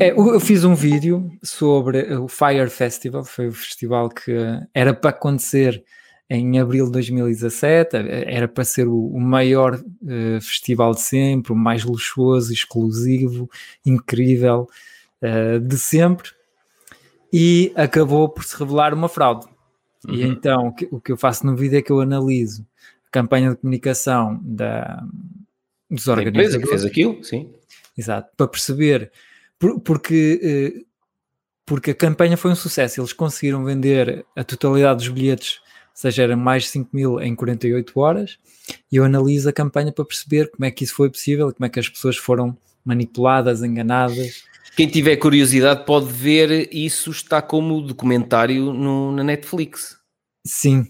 É, eu fiz um vídeo sobre o Fire Festival, foi o festival que era para acontecer em abril de 2017, era para ser o, maior uh, festival de sempre, o mais luxuoso, exclusivo, incrível uh, de sempre, e acabou por se revelar uma fraude. Uhum. E então o que, o que eu faço no vídeo é que eu analiso a campanha de comunicação da, dos organizadores. A empresa que fez aquilo, sim. Exato, para perceber porque, eh, porque a campanha foi um sucesso. Eles conseguiram vender a totalidade dos bilhetes, ou seja, eram mais de 5 mil em 48 horas. E eu analiso a campanha para perceber como é que isso foi possível, como é que as pessoas foram manipuladas, enganadas. Quem tiver curiosidade pode ver isso, está como documentário no, na Netflix. Sim.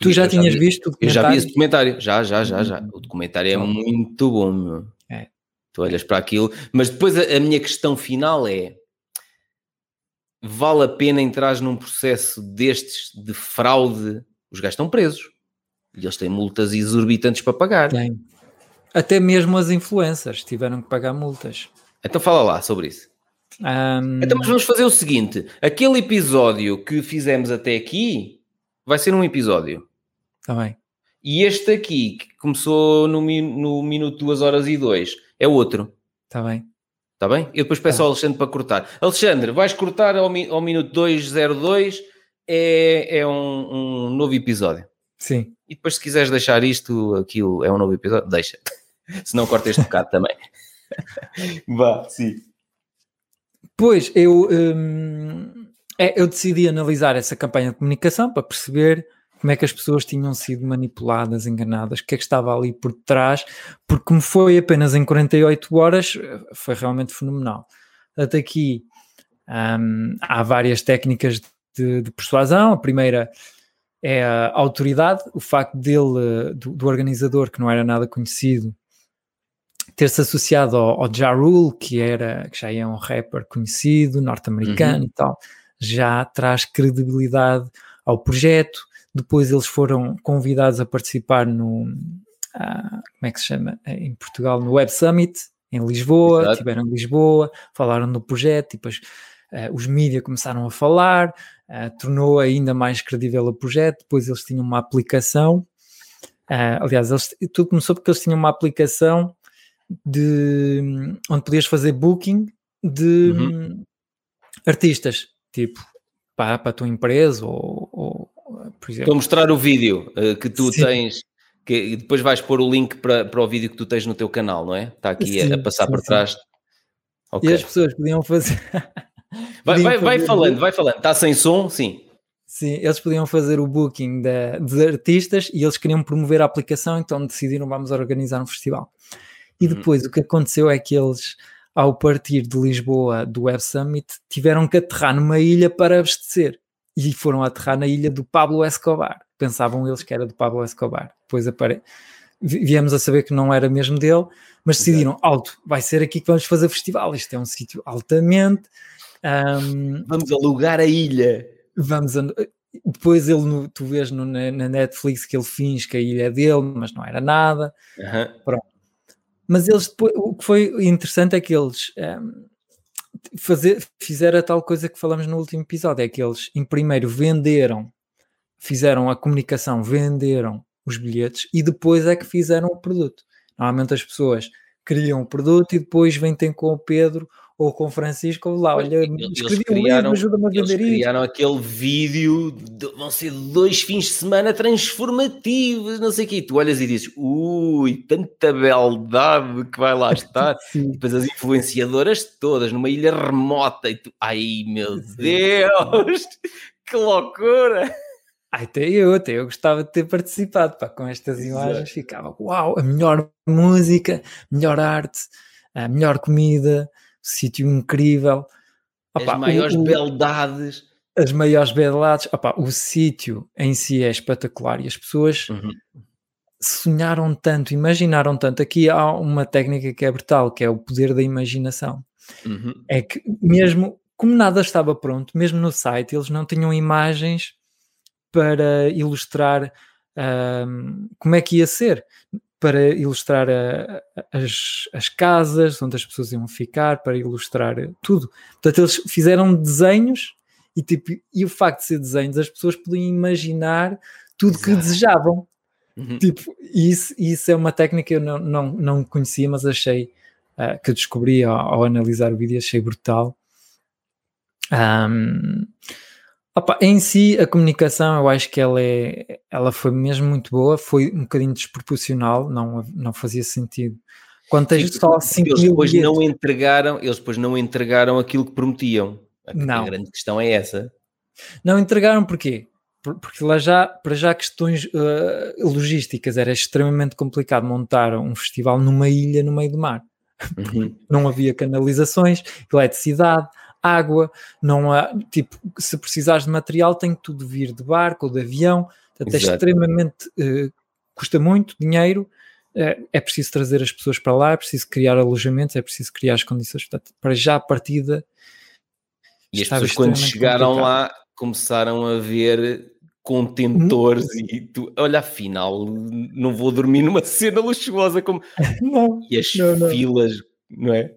Tu já, já tinhas vi, visto o documentário? Eu já vi esse documentário, já, já, já, já. O documentário é muito bom, meu. Tu olhas para aquilo, mas depois a, a minha questão final é: vale a pena entrar num processo destes de fraude? Os gajos estão presos e eles têm multas exorbitantes para pagar. Tem. Até mesmo as influencers tiveram que pagar multas. Então fala lá sobre isso. Um... Então mas vamos fazer o seguinte: aquele episódio que fizemos até aqui vai ser um episódio. Está bem. E este aqui, que começou no, no minuto 2 horas e 2, é outro. Está bem. Está bem? Eu depois peço tá. ao Alexandre para cortar. Alexandre, vais cortar ao, mi ao minuto 202, é, é um, um, novo episódio. Sim. E depois, se quiseres deixar isto, aquilo é um novo episódio, deixa. se não, corta este bocado também. Vá, sim. Pois, eu, hum, é, eu decidi analisar essa campanha de comunicação para perceber como é que as pessoas tinham sido manipuladas, enganadas, o que é que estava ali por trás, porque como foi apenas em 48 horas, foi realmente fenomenal. Até aqui um, há várias técnicas de, de, persuasão. A primeira é a autoridade, o facto dele, do, do organizador, que não era nada conhecido, ter-se associado ao, ao Ja Rule, que, era, que já é um rapper conhecido, norte-americano uhum. e tal, já traz credibilidade ao projeto depois eles foram convidados a participar no, uh, como é que se chama, em Portugal, no Web Summit, em Lisboa, Exato. tiveram em Lisboa, falaram do projeto, e depois uh, os mídias começaram a falar, uh, tornou ainda mais credível o projeto, depois eles tinham uma aplicação, uh, aliás, eles, tudo começou porque eles tinham uma aplicação de onde podias fazer booking de uhum. artistas, tipo, para, para a tua empresa ou por exemplo. Estou a mostrar o vídeo uh, que tu sim. tens, que depois vais pôr o link para, para o vídeo que tu tens no teu canal, não é? Está aqui sim, a, a, passar sim, por trás. Okay. E as pessoas podiam fazer. vai, vai, vai falando, vai falando. Está sem som? Sim. Sim, eles podiam fazer o booking de, dos artistas e eles queriam promover a aplicação, então decidiram vamos organizar um festival. E uhum. depois o que aconteceu é que eles, ao partir de Lisboa do Web Summit, tiveram que aterrar numa ilha para abastecer e foram aterrar na ilha do Pablo Escobar. Pensavam eles que era do Pablo Escobar. Depois apare... viemos a saber que não era mesmo dele, mas decidiram, alto, vai ser aqui que vamos fazer festival. Isto é um sítio altamente. Um, vamos alugar a ilha. Vamos a... Depois ele, no, tu vês no, na Netflix que ele finge que a ilha é dele, mas não era nada. Uhum. Pronto. Mas eles depois, o que foi interessante é que eles um, fazer, fizeram a tal coisa que falamos no último episódio, é que eles, em primeiro, venderam, fizeram a comunicação, venderam os bilhetes e depois é que fizeram o produto. Normalmente as pessoas criam o produto e depois vêm ter com o Pedro ou com o Francisco, lá, olha, eles criaram, um livro, a eles criaram aquele vídeo, de, vão ser dois fins de semana transformativos, não sei o quê, tu olhas e dizes, ui, tanta beldade que vai lá estar, e depois as influenciadoras todas numa ilha remota, e tu, ai meu Sim. Deus, que loucura! Até eu, até eu gostava de ter participado pá, com estas imagens, ficava uau, a melhor música, melhor arte, a melhor comida, sítio incrível. Opa, as maiores o, beldades. As maiores beldades. Opa, o sítio em si é espetacular e as pessoas uhum. sonharam tanto, imaginaram tanto. Aqui há uma técnica que é brutal, que é o poder da imaginação. Uhum. É que mesmo, como nada estava pronto, mesmo no site, eles não tinham imagens para ilustrar um, como é que ia ser. Para ilustrar a, a, as, as casas onde as pessoas iam ficar, para ilustrar tudo. Portanto, eles fizeram desenhos e, tipo, e o facto de ser desenhos, as pessoas podiam imaginar tudo Exato. que desejavam. Uhum. Tipo, isso, isso é uma técnica que eu não, não, não conhecia, mas achei uh, que descobri ao, ao, analisar o vídeo, achei brutal. Um, Opa, em si, a comunicação, eu acho que ela, é, ela foi mesmo muito boa, foi um bocadinho desproporcional, não, não fazia sentido. Quando tens só 5 eles mil depois bilhetes, não entregaram, eles depois não entregaram aquilo que prometiam. A, não. a grande questão é essa. Não entregaram porquê? Porque lá já, para já questões uh, logísticas, era extremamente complicado montar um festival numa ilha no meio do mar. Uhum. Não havia canalizações, eletricidade, água, não há, tipo, se precisares de material tem que tudo vir de barco ou de avião, portanto é extremamente, uh, custa muito dinheiro, uh, é preciso trazer as pessoas para lá, é preciso criar alojamentos, é preciso criar as condições, portanto, para já a partida... E as pessoas quando chegaram complicado. lá começaram a ver contentores hum? e tu, olha, afinal, não vou dormir numa cena luxuosa como. Não, e as não, filas, não é?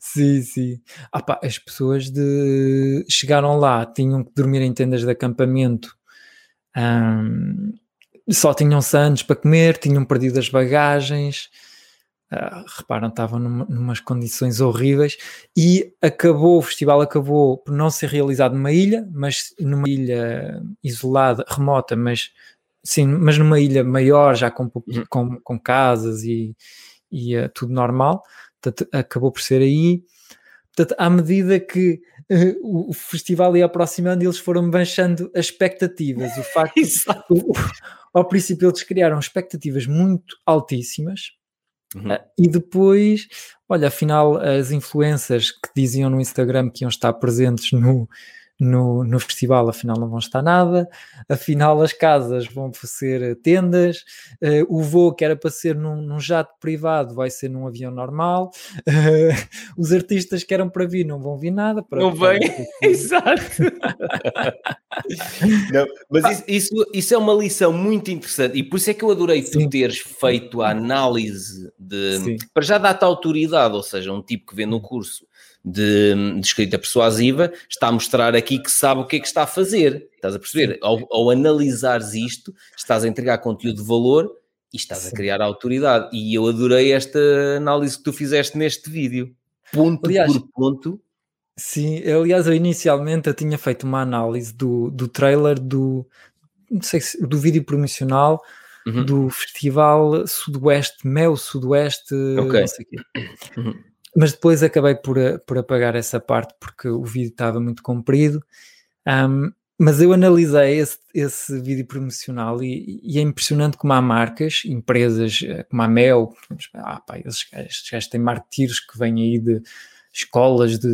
Sim, sim. Ah, pá, as pessoas de chegaram lá, tinham que dormir em tendas de acampamento, um, só tinham sandes para comer, tinham perdido as bagagens. Uh, reparam, estavam numa, numas condições horríveis e acabou, o festival acabou por não ser realizado numa ilha, mas numa ilha isolada, remota, mas sim, mas numa ilha maior, já com, uhum. com, com casas e, e uh, tudo normal. Portanto, acabou por ser aí. Portanto, à medida que uh, o festival ia aproximando, eles foram baixando as expectativas. O facto o, ao princípio eles criaram expectativas muito altíssimas uhum. uh, e depois, olha, afinal as influências que diziam no Instagram que iam estar presentes no, no, no festival, afinal não vão estar nada, afinal as casas vão ser tendas, uh, o voo que era para ser num, num, jato privado vai ser num avião normal, uh, os artistas que eram para vir não vão vir nada. Para, não vêm, exato. não, mas isso, isso, isso, é uma lição muito interessante e por isso é que eu adorei Sim. tu teres feito a análise de, Sim. para já dar-te autoridade, ou seja, um tipo que vê no curso de, de, escrita persuasiva, está a mostrar aqui que sabe o que é que está a fazer. Estás a perceber? Ao, ao analisares isto, estás a entregar conteúdo de valor e estás Sim. a criar autoridade. E eu adorei esta análise que tu fizeste neste vídeo. Ponto aliás, por ponto. Sim, eu, aliás, eu inicialmente eu tinha feito uma análise do, do trailer do, não sei se, do vídeo promocional uhum. do Festival Sudoeste, Mel Sudoeste, okay. não sei o quê. Uhum mas depois acabei por, eh, por apagar essa parte porque o vídeo estava muito comprido. Um, mas eu analisei esse, esse vídeo promocional e, e, é impressionante como há marcas, empresas eh, como a Mel, ah, pá, esses, estes gajos têm martírios que vêm aí de escolas de,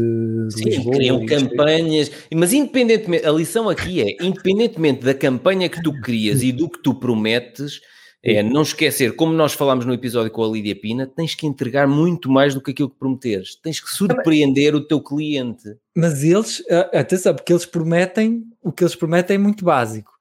de Sim, Lisboa. criam campanhas, mas independentemente, a lição aqui é, independentemente da campanha que tu crias e do que tu prometes, é não esquecer, como nós falámos no episódio com a Lídia Pina, tens que entregar muito mais do que aquilo que prometeres. Tens que surpreender o teu cliente. Mas eles, atenção, porque eles prometem, o que eles prometem é muito básico.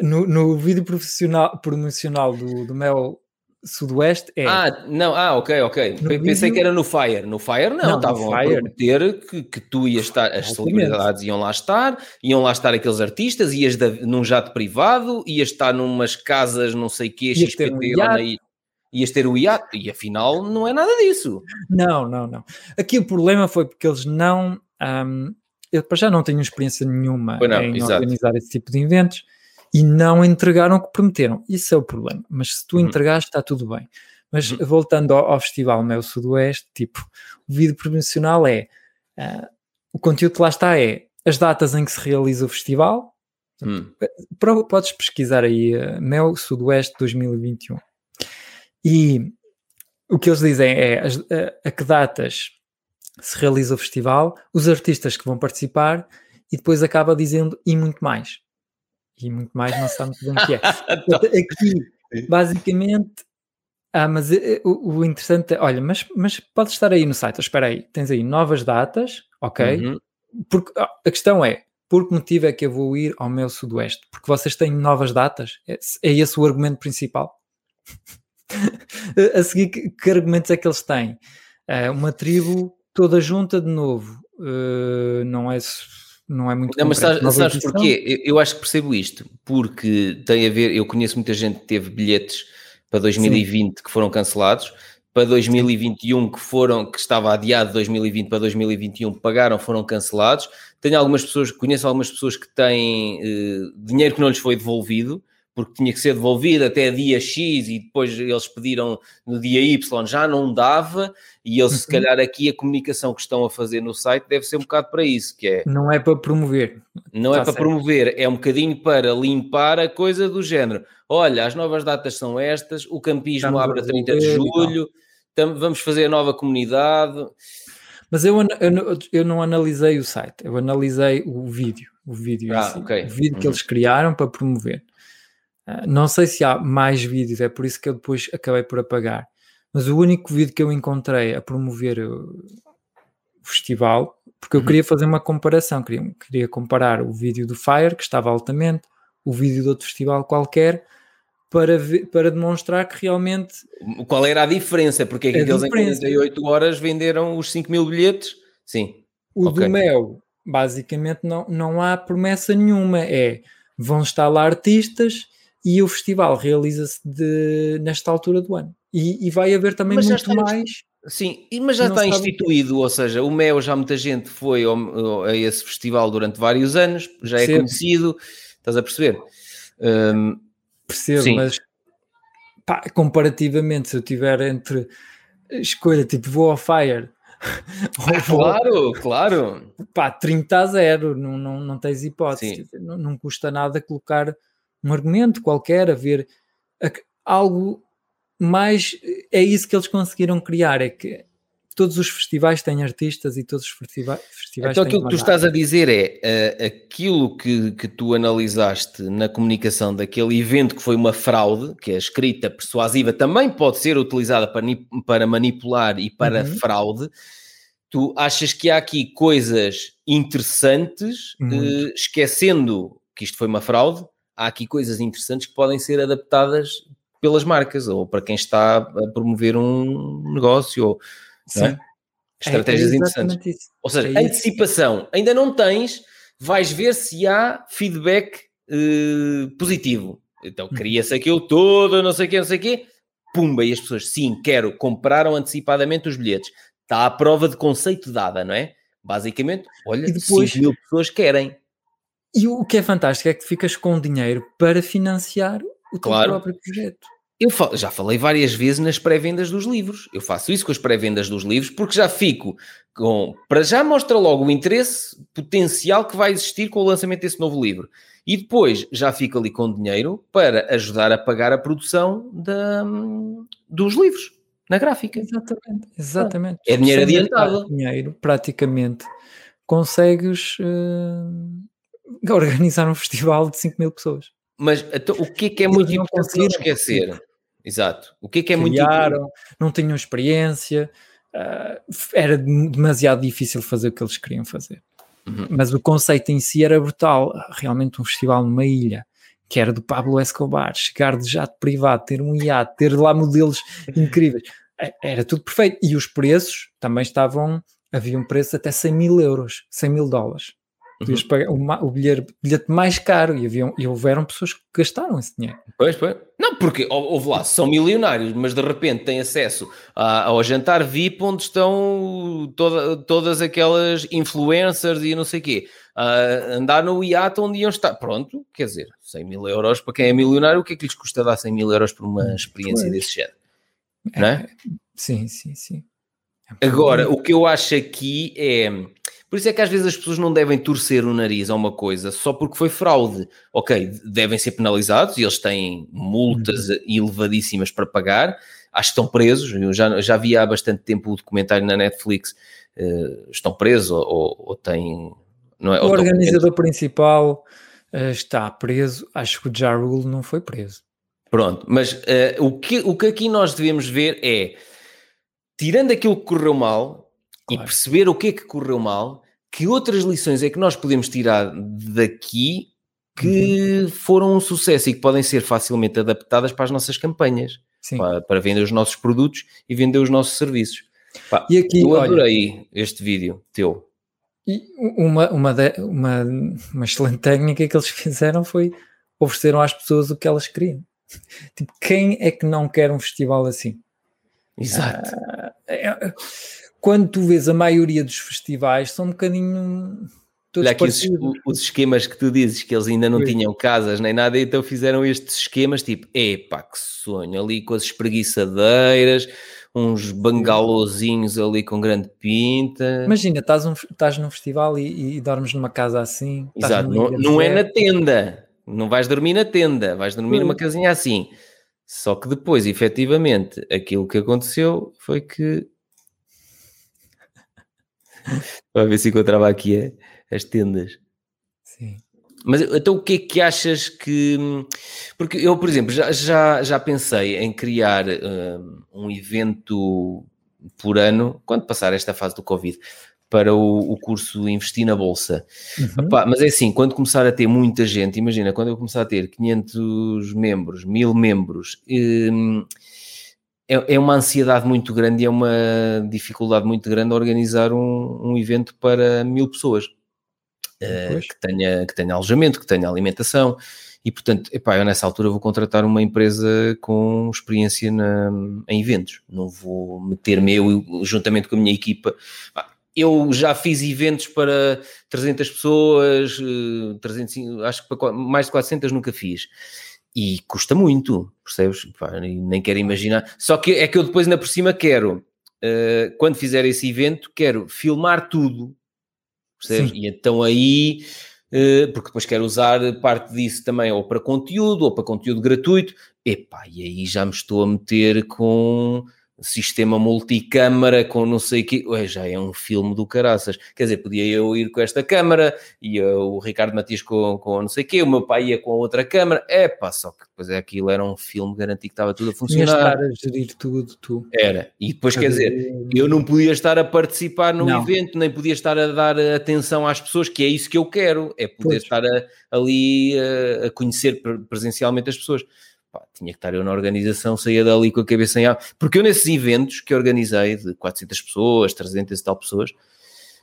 No, no vídeo profissional, promocional do, do Mel Sudoeste é. Ah, não, ah, ok, ok. No Pensei vídeo... que era no Fire. No Fire não, estavam a prometer que, que tu ias estar, as celebridades iam lá estar, iam lá estar aqueles artistas, ias de, num jato privado, ias estar numas casas, não sei o quê, XPT, um lá na ias ter o iate, e afinal não é nada disso. Não, não, não. Aqui o problema foi porque eles não. Um, eu para já não tenho experiência nenhuma não, em exato. organizar esse tipo de eventos e não entregaram o que prometeram. Isso é o problema. Mas se tu uhum. entregaste, está tudo bem. Mas uhum. voltando ao, ao, Festival Mel Sudoeste, tipo, o vídeo promocional é uh, o conteúdo que lá está é as datas em que se realiza o festival. Hum. Podes pesquisar aí uh, Mel Sudoeste 2021. E o que eles dizem é as, a, a que datas se realiza o festival, os artistas que vão participar e depois acaba dizendo e muito mais e muito mais não sabe muito bem o que é. Aqui, basicamente, ah, mas uh, o, o, interessante é, olha, mas, mas pode estar aí no site, espera aí, tens aí novas datas, ok? Uhum. Porque ah, a questão é, por que motivo é que eu vou ir ao meu sudoeste? Porque vocês têm novas datas? É, é esse o argumento principal? a seguir, que, que, argumentos é que eles têm? Uh, uma tribo toda junta de novo, uh, não é não é muito Não, mas sabes, sabes porquê? Eu, eu, acho que percebo isto, porque tem a ver, eu conheço muita gente que teve bilhetes para 2020 Sim. que foram cancelados, para 2021 que foram, que estava adiado de 2020 para 2021, pagaram, foram cancelados. Tenho algumas pessoas, conheço algumas pessoas que têm uh, dinheiro que não lhes foi devolvido, porque tinha que ser devolvido até dia X e depois eles pediram no dia Y, já não dava, e eles, uhum. se calhar, aqui a comunicação que estão a fazer no site deve ser um bocado para isso, que é... Não é para promover. Não é tá é para certo. promover, é um bocadinho para limpar a coisa do género. Olha, as novas datas são estas, o campismo Estamos abre a 30 de julho, vamos fazer a nova comunidade... Mas eu, eu, eu não analisei o site, eu analisei o vídeo, o vídeo, ah, si, okay. o vídeo que uhum. eles criaram para promover. Não sei se há mais vídeos, é por isso que eu depois acabei por apagar. Mas o único vídeo que eu encontrei a promover o festival, porque eu uhum. queria fazer uma comparação, queria, queria comparar o vídeo do Fire, que estava altamente, o vídeo de outro festival qualquer, para, ver, para demonstrar que realmente. Qual era a diferença? Porque é que aqueles em 48 horas venderam os 5 mil bilhetes? Sim. O okay. do Mel, basicamente, não, não há promessa nenhuma. É vão estar lá artistas e o festival realiza-se nesta altura do ano. E, e vai haver também mas muito mais. Sim, mas já está instituído, ou seja, o MEO já muita gente foi ao, a esse festival durante vários anos, já é Percebo. é conhecido, estás a perceber? Um, Percebo, sim. mas pá, comparativamente, se eu tiver entre escolha tipo vou ao Fire ah, claro, claro. Pá, 30 a 0, não, não, não tens hipótese. Não, não, custa nada colocar um argumento qualquer, a ver algo mais. É isso que eles conseguiram criar, é que todos os festivais têm artistas e todos os festivais, festivais então aquilo que tu estás a dizer é uh, aquilo que, que tu analisaste na comunicação daquele evento que foi uma fraude, que a escrita persuasiva também pode ser utilizada para, para manipular e para uhum. fraude. Tu achas que há aqui coisas interessantes, uh, esquecendo que isto foi uma fraude, há aqui coisas interessantes que podem ser adaptadas pelas marcas ou para quem está a promover um negócio. Ou. É? Estratégias é, é interessantes. Isso. Ou seja, é antecipação. Ainda não tens, vais ver se há feedback uh, positivo. Então hum. cria-se aquilo todo, não sei o quê, não sei o quê. Pumba, e as pessoas, sim, quero, compraram antecipadamente os bilhetes. Está a prova de conceito dada, não é? Basicamente, olha, e depois, 5 mil pessoas querem. E o que é fantástico é que ficas com dinheiro para financiar o teu claro. próprio projeto. Eu já falei várias vezes nas pré-vendas dos livros. Eu faço isso com as pré-vendas dos livros porque já fico com. Para já mostra logo o interesse potencial que vai existir com o lançamento desse novo livro. E depois já fico ali com dinheiro para ajudar a pagar a produção da, dos livros na gráfica. Exatamente, exatamente. É dinheiro adiantado. Dinheiro, praticamente, consegues uh, organizar um festival de 5 mil pessoas. Mas então, o que é que é muito importante não esquecer? Exato. O que é que é Criaram, muito não tinham experiência, uh, era demasiado difícil fazer o que eles queriam fazer. Uhum. Mas o conceito em si era brutal. Realmente um festival numa ilha, que era do Pablo Escobar, chegar de jato privado, ter um iate, ter lá modelos incríveis. É, era tudo perfeito. E os preços também estavam, havia um preço até 100 mil euros, 100 mil dólares. Podias uhum. pagar o, o bilhete, bilhete, mais caro e, haviam, e houveram pessoas que gastaram esse dinheiro. Pois, pois. Não, porque, houve lá, são milionários, mas de repente têm acesso a, ao jantar VIP onde estão toda, todas aquelas influencers e não sei o quê. Andar no iate onde iam estar. Pronto, quer dizer, 100 mil euros para quem é milionário, o que é que lhes custa dar 100 mil euros por uma experiência pois. desse género? É, não é? Sim, sim, sim. É Agora, o que eu acho aqui é por isso é que às vezes as pessoas não devem torcer o nariz a uma coisa só porque foi fraude. Ok, devem ser penalizados e eles têm multas uhum. elevadíssimas para pagar. Acho que estão presos. Eu já, já vi há bastante tempo o documentário na Netflix. Uh, estão presos ou, ou têm. Não é, o organizador principal uh, está preso. Acho que o Ja Rule não foi preso. Pronto, mas uh, o, que, o que aqui nós devemos ver é, tirando aquilo que correu mal, claro. e perceber o que é que correu mal, que outras lições é que nós podemos tirar daqui que uhum. foram um sucesso e que podem ser facilmente adaptadas para as nossas campanhas. para, para, vender os nossos produtos e vender os nossos serviços. Pá, e aqui, eu adorei olha, este vídeo teu. E uma, uma, uma, uma excelente técnica que eles fizeram foi ofereceram às pessoas o que elas queriam. Tipo, quem é que não quer um festival assim? Exato. Ah, é, quando tu vês a maioria dos festivais, são um bocadinho. Olha aqui os, os, esquemas que tu dizes que eles ainda não tinham casas nem nada, então fizeram estes esquemas tipo, epá, que sonho, ali com as espreguiçadeiras, uns bangalôzinhos ali com grande pinta. Imagina, estás, um, estás num festival e, e dormes numa casa assim. Exato, não, não é na tenda, não vais dormir na tenda, vais dormir numa casinha assim. Só que depois, efetivamente, aquilo que aconteceu foi que. Para ver se encontrava aqui é, as tendas. Sim. Mas então o que é que achas que. Porque eu, por exemplo, já, já, já pensei em criar um, um evento por ano, quando passar esta fase do Covid, para o, o curso Investir na Bolsa. Uhum. Epá, mas é assim, quando começar a ter muita gente, imagina, quando eu começar a ter 500 membros, 1000 membros, hum, é, é, uma ansiedade muito grande e é uma dificuldade muito grande organizar um, um evento para mil pessoas. Uh, que, tenha, que tenha alojamento, que tenha alimentação, e portanto, epá, eu nessa altura vou contratar uma empresa com experiência na, em eventos, não vou meter-me eu juntamente com a minha equipa. Eu já fiz eventos para 300 pessoas, 300, eh, acho que mais de 400 nunca fiz. E custa muito, percebes? Pá, nem quero imaginar. Só que é que eu depois, ainda por cima, quero, uh, quando fizer esse evento, quero filmar tudo, percebes? Sim. E então aí, uh, porque depois quero usar parte disso também ou para conteúdo ou para conteúdo gratuito. Epá, e aí já me estou a meter com sistema multicâmara com não sei o quê, Ué, já é um filme do caraças. Quer dizer, podia eu ir com esta câmara, e o Ricardo Matias com, com não sei o quê, o meu pai ia com outra câmara, é pá, só que depois é aquilo era um filme, garanti que estava tudo a funcionar. estar a gerir tudo, tu. Era, e depois quer dizer, eu não podia estar a participar no não. evento, nem podia estar a dar atenção às pessoas, que é isso que eu quero, é poder pois. estar a, ali a, a conhecer presencialmente as pessoas pá, tinha que estar eu na organização, saía dali com a cabeça em água. Porque eu nesses eventos que organizei de 400 pessoas, 300 e tal pessoas,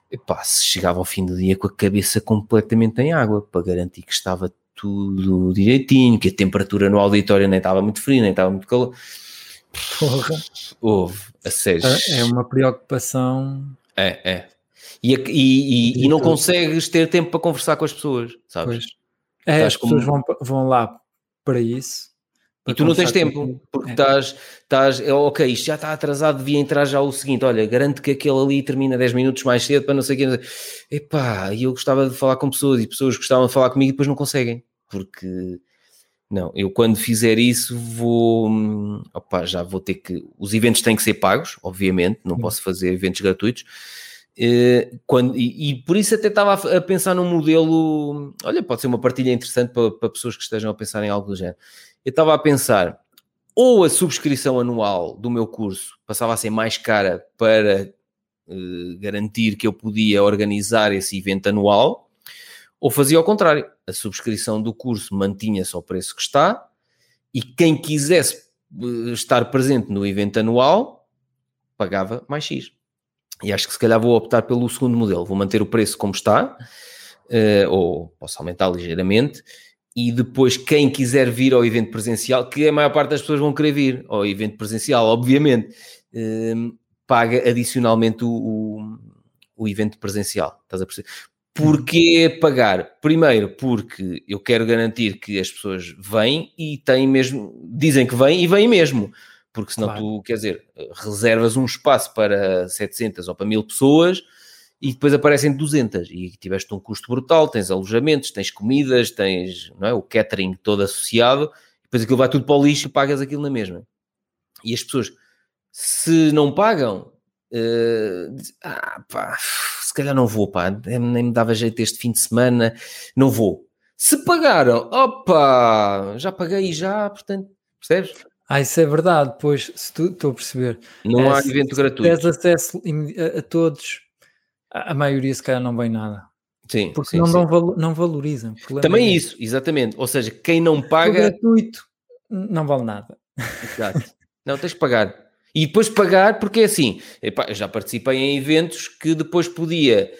epá, se chegava ao fim do dia com a cabeça completamente em água, para garantir que estava tudo direitinho, que a temperatura no auditório nem estava muito fria, nem estava muito calor. Porra. Houve, a sério. É, é uma preocupação. É, é. E, e, e, e, não consegues ter tempo para conversar com as pessoas, sabes? Pois. É, as pessoas vão, vão lá para isso e tu não tens tempo, porque é. estás, estás, é, ok, isto já está atrasado, devia entrar já o seguinte, olha, garanto que aquele ali termina 10 minutos mais cedo para não sei o quê. Epá, e eu gostava de falar com pessoas e pessoas gostavam de falar comigo e depois não conseguem, porque não, eu quando fizer isso vou, opa, já vou ter que, os eventos têm que ser pagos, obviamente, não posso fazer eventos gratuitos, Uh, quando, e, e, por isso até estava a, a, pensar num modelo. Olha, pode ser uma partilha interessante para, para, pessoas que estejam a pensar em algo do género eu estava a pensar, ou a subscrição anual do meu curso passava a ser mais cara para uh, garantir que eu podia organizar esse evento anual, ou fazia ao contrário, a subscrição do curso mantinha-se ao preço que está, e quem quisesse uh, estar presente no evento anual pagava mais X. E acho que se calhar vou optar pelo segundo modelo, vou manter o preço como está, uh, ou posso aumentar ligeiramente, e depois quem quiser vir ao evento presencial, que a maior parte das pessoas vão querer vir ao evento presencial, obviamente, um, paga adicionalmente o, o, o, evento presencial. Estás a perceber? Porquê pagar? Primeiro, porque eu quero garantir que as pessoas vêm e têm mesmo, dizem que vêm e vêm mesmo. Porque senão claro. tu, quer dizer, reservas um espaço para 700 ou para 1000 pessoas, e depois aparecem 200 e tiveste um custo brutal, tens alojamentos, tens comidas, tens não é, o catering todo associado, depois aquilo vai tudo para o lixo e pagas aquilo na mesma. E as pessoas, se não pagam, uh, dizem, ah, pá, se calhar não vou, pá, nem me dava jeito este fim de semana, não vou. Se pagaram, opa, já paguei já, portanto, percebes? Ah, isso é verdade, pois, se tu, estou a perceber. Não é, há evento se gratuito. Tens acesso a, a todos a, maioria se calhar não vem nada. Sim, porque sim, não, sim. Não, não valorizam. Também é isso, exatamente. Ou seja, quem não paga. O gratuito não vale nada. Exato. Não, tens que pagar. E depois pagar, porque é assim, epá, eu já participei em eventos que depois podia,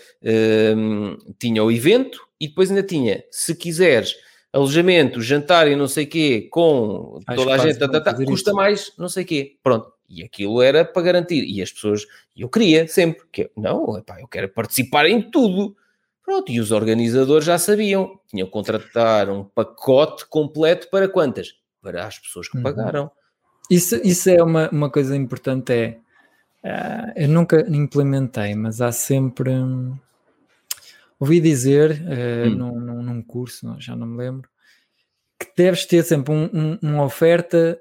hum, tinha o evento e depois ainda tinha, se quiseres, alojamento, jantar e não sei o quê, com Acho toda a gente, tá, tá, tá, custa isso. mais não sei o quê. Pronto. E aquilo era para garantir. E as pessoas, eu queria sempre, que não, epá, eu quero participar em tudo. Pronto, e os organizadores já sabiam, tinham que contratar um pacote completo para quantas? Para as pessoas que uhum. pagaram. Isso, isso é uma, uma coisa importante, é, uh, eu nunca implementei, mas há sempre, um, ouvi dizer uh, hum. num, num, num, curso, já não me lembro, que deves ter sempre um, um, uma oferta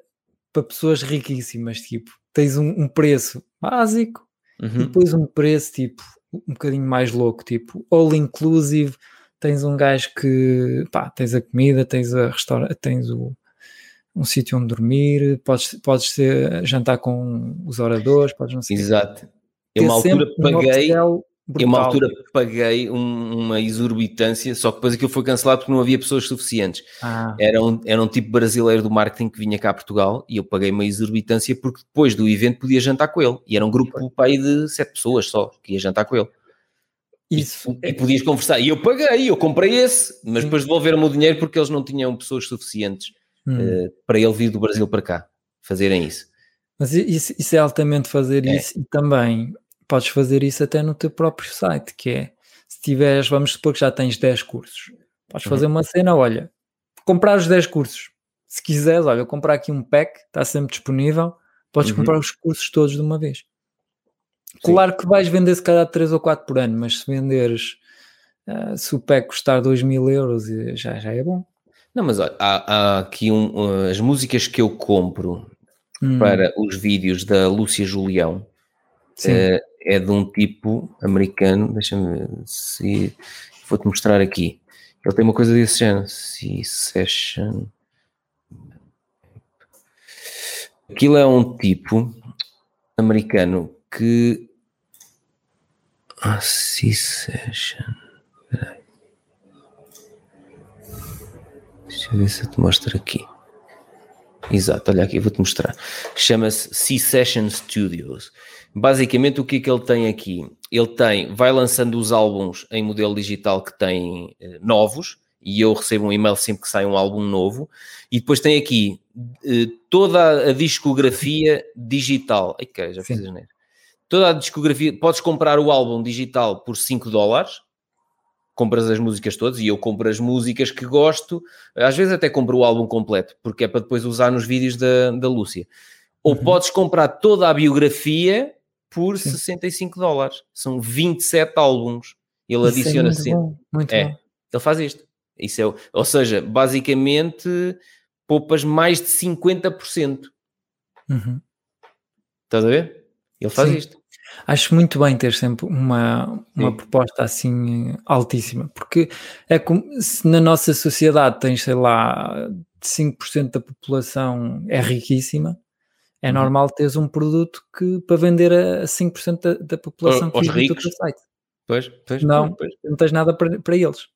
para pessoas riquíssimas, tipo, tens um, preço básico uhum. e depois um preço tipo um bocadinho mais louco, tipo all inclusive, tens um gajo que pá, tens a comida, tens a restaura, tens o, um sítio onde dormir, podes, podes ser, jantar com os oradores, podes não sei. Exato. Eu uma altura paguei, Brutal. Eu, uma altura, paguei um, uma exorbitância, só que depois aquilo foi cancelado porque não havia pessoas suficientes. Ah. Era, um, era um tipo brasileiro do marketing que vinha cá a Portugal e eu paguei uma exorbitância porque depois do evento podia jantar com ele. E era um grupo pai de sete pessoas só que ia jantar com ele. Isso. E, e podias conversar. E eu paguei, eu comprei esse, mas depois devolveram-me o dinheiro porque eles não tinham pessoas suficientes hum. uh, para ele vir do Brasil para cá fazerem isso. Mas isso, isso é altamente fazer é. isso e também podes fazer isso até no teu próprio site, que é, se tiveres, vamos supor que já tens 10 cursos, podes uhum. fazer uma cena, olha, comprar os 10 cursos, se quiseres, olha, comprar aqui um pack, está sempre disponível, podes uhum. comprar os cursos todos de uma vez. Sim. Claro que vais vender se calhar 3 ou 4 por ano, mas se venderes, uh, se o pack custar 2 mil euros, já, já é bom. Não, mas olha, há, há aqui um, uh, as músicas que eu compro hum. para os vídeos da Lúcia Julião, uh, é de um tipo americano, deixa-me se vou-te mostrar aqui. Ele tem uma coisa desse género, C-Session. Aquilo é um tipo americano que. Ah, C-Session. Deixa eu ver se eu te mostro aqui. Exato, olha aqui, vou-te mostrar. Chama-se C-Session Studios. Basicamente, o que é que ele tem aqui? Ele tem, vai lançando os álbuns em modelo digital que tem eh, novos, e eu recebo um e-mail sempre que sai um álbum novo, e depois tem aqui eh, toda a discografia digital. Ai, que já fiz a Toda a discografia, podes comprar o álbum digital por 5 dólares, compras as músicas todas e eu compro as músicas que gosto, às vezes até compro o álbum completo, porque é para depois usar nos vídeos da, da Lúcia. Ou uhum. podes comprar toda a biografia por Sim. 65 dólares. São 27 álbuns. Ele Isso é adiciona é muito sempre. Bom, muito é, bom. Ele faz isto. Isso é, ou seja, basicamente poupas mais de 50%. Uhum. Estás a ver? Ele faz Sim. isto. Acho muito bem ter sempre uma, uma proposta assim altíssima, porque é como se na nossa sociedade tens, sei lá, 5% da população é riquíssima, é uhum. normal teres um produto que para vender a 5% da, da população que vive no teu site. Pois, pois, não, pois. não tens nada para, para eles.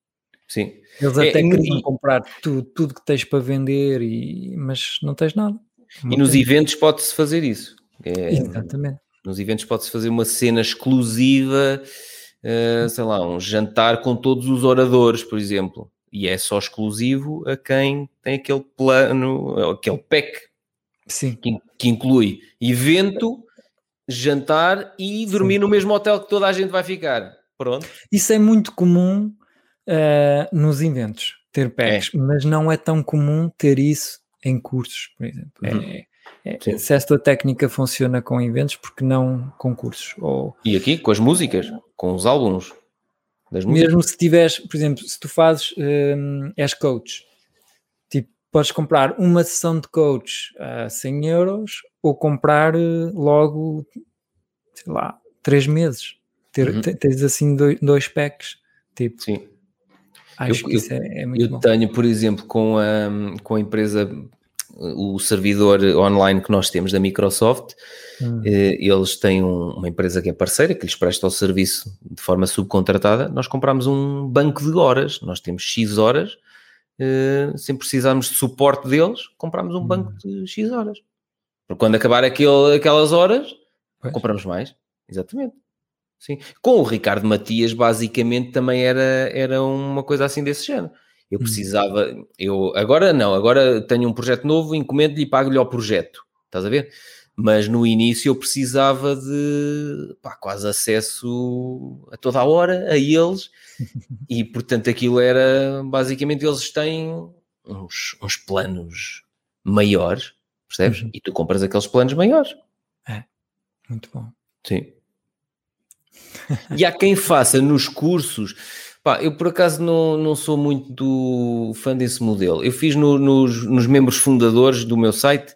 Sim. Eles é, até é, queriam e... comprar tudo, tudo que tens para vender, e, mas não tens nada. Não e nos eventos pode-se fazer isso. É, Exatamente. Nos eventos pode-se fazer uma cena exclusiva, uh, sei lá, um jantar com todos os oradores, por exemplo. E é só exclusivo a quem tem aquele plano, aquele pack Sim. Que, que inclui evento, jantar e dormir Sim. no mesmo hotel que toda a gente vai ficar. Pronto. Isso é muito comum uh, nos eventos, ter packs, é. mas não é tão comum ter isso em cursos, por exemplo. Uhum. É, é, se esta técnica funciona com eventos, porque não com cursos? Ou... E aqui, com as músicas, com os álbuns. Mesmo se tiveres, por exemplo, se tu fazes, um, és coach, podes comprar uma sessão de coach a 100 euros ou comprar eh, logo, sei lá, 3 meses. Ter, uhum. Tens assim dois, dois packs. Tipo, Sim. Acho eu, que isso é, é muito eu bom. tenho, por exemplo, com a, com a empresa, o servidor online que nós temos da Microsoft, hum. eh, eles têm um, uma empresa que é parceira, que lhes presta o serviço de forma subcontratada. Nós compramos um banco de horas, nós temos X horas uh, sem precisarmos de suporte deles, compramos um banco hum. de X horas. Porque quando acabar aquele, aquelas horas, pois. compramos mais. Exatamente. Sim. Com o Ricardo Matias, basicamente, também era, era uma coisa assim desse género. Eu hum. precisava, eu agora não, agora tenho um projeto novo, encomendo-lhe e pago-lhe ao projeto. Estás a ver? Mas no início eu precisava de pá, quase acesso a toda a hora a eles, e portanto aquilo era basicamente eles têm uns, uns planos maiores, percebes? Uhum. E tu compras aqueles planos maiores. É, muito bom. Sim. e há quem faça nos cursos. Pá, eu por acaso não, não sou muito do fã desse modelo. Eu fiz no, nos, nos membros fundadores do meu site,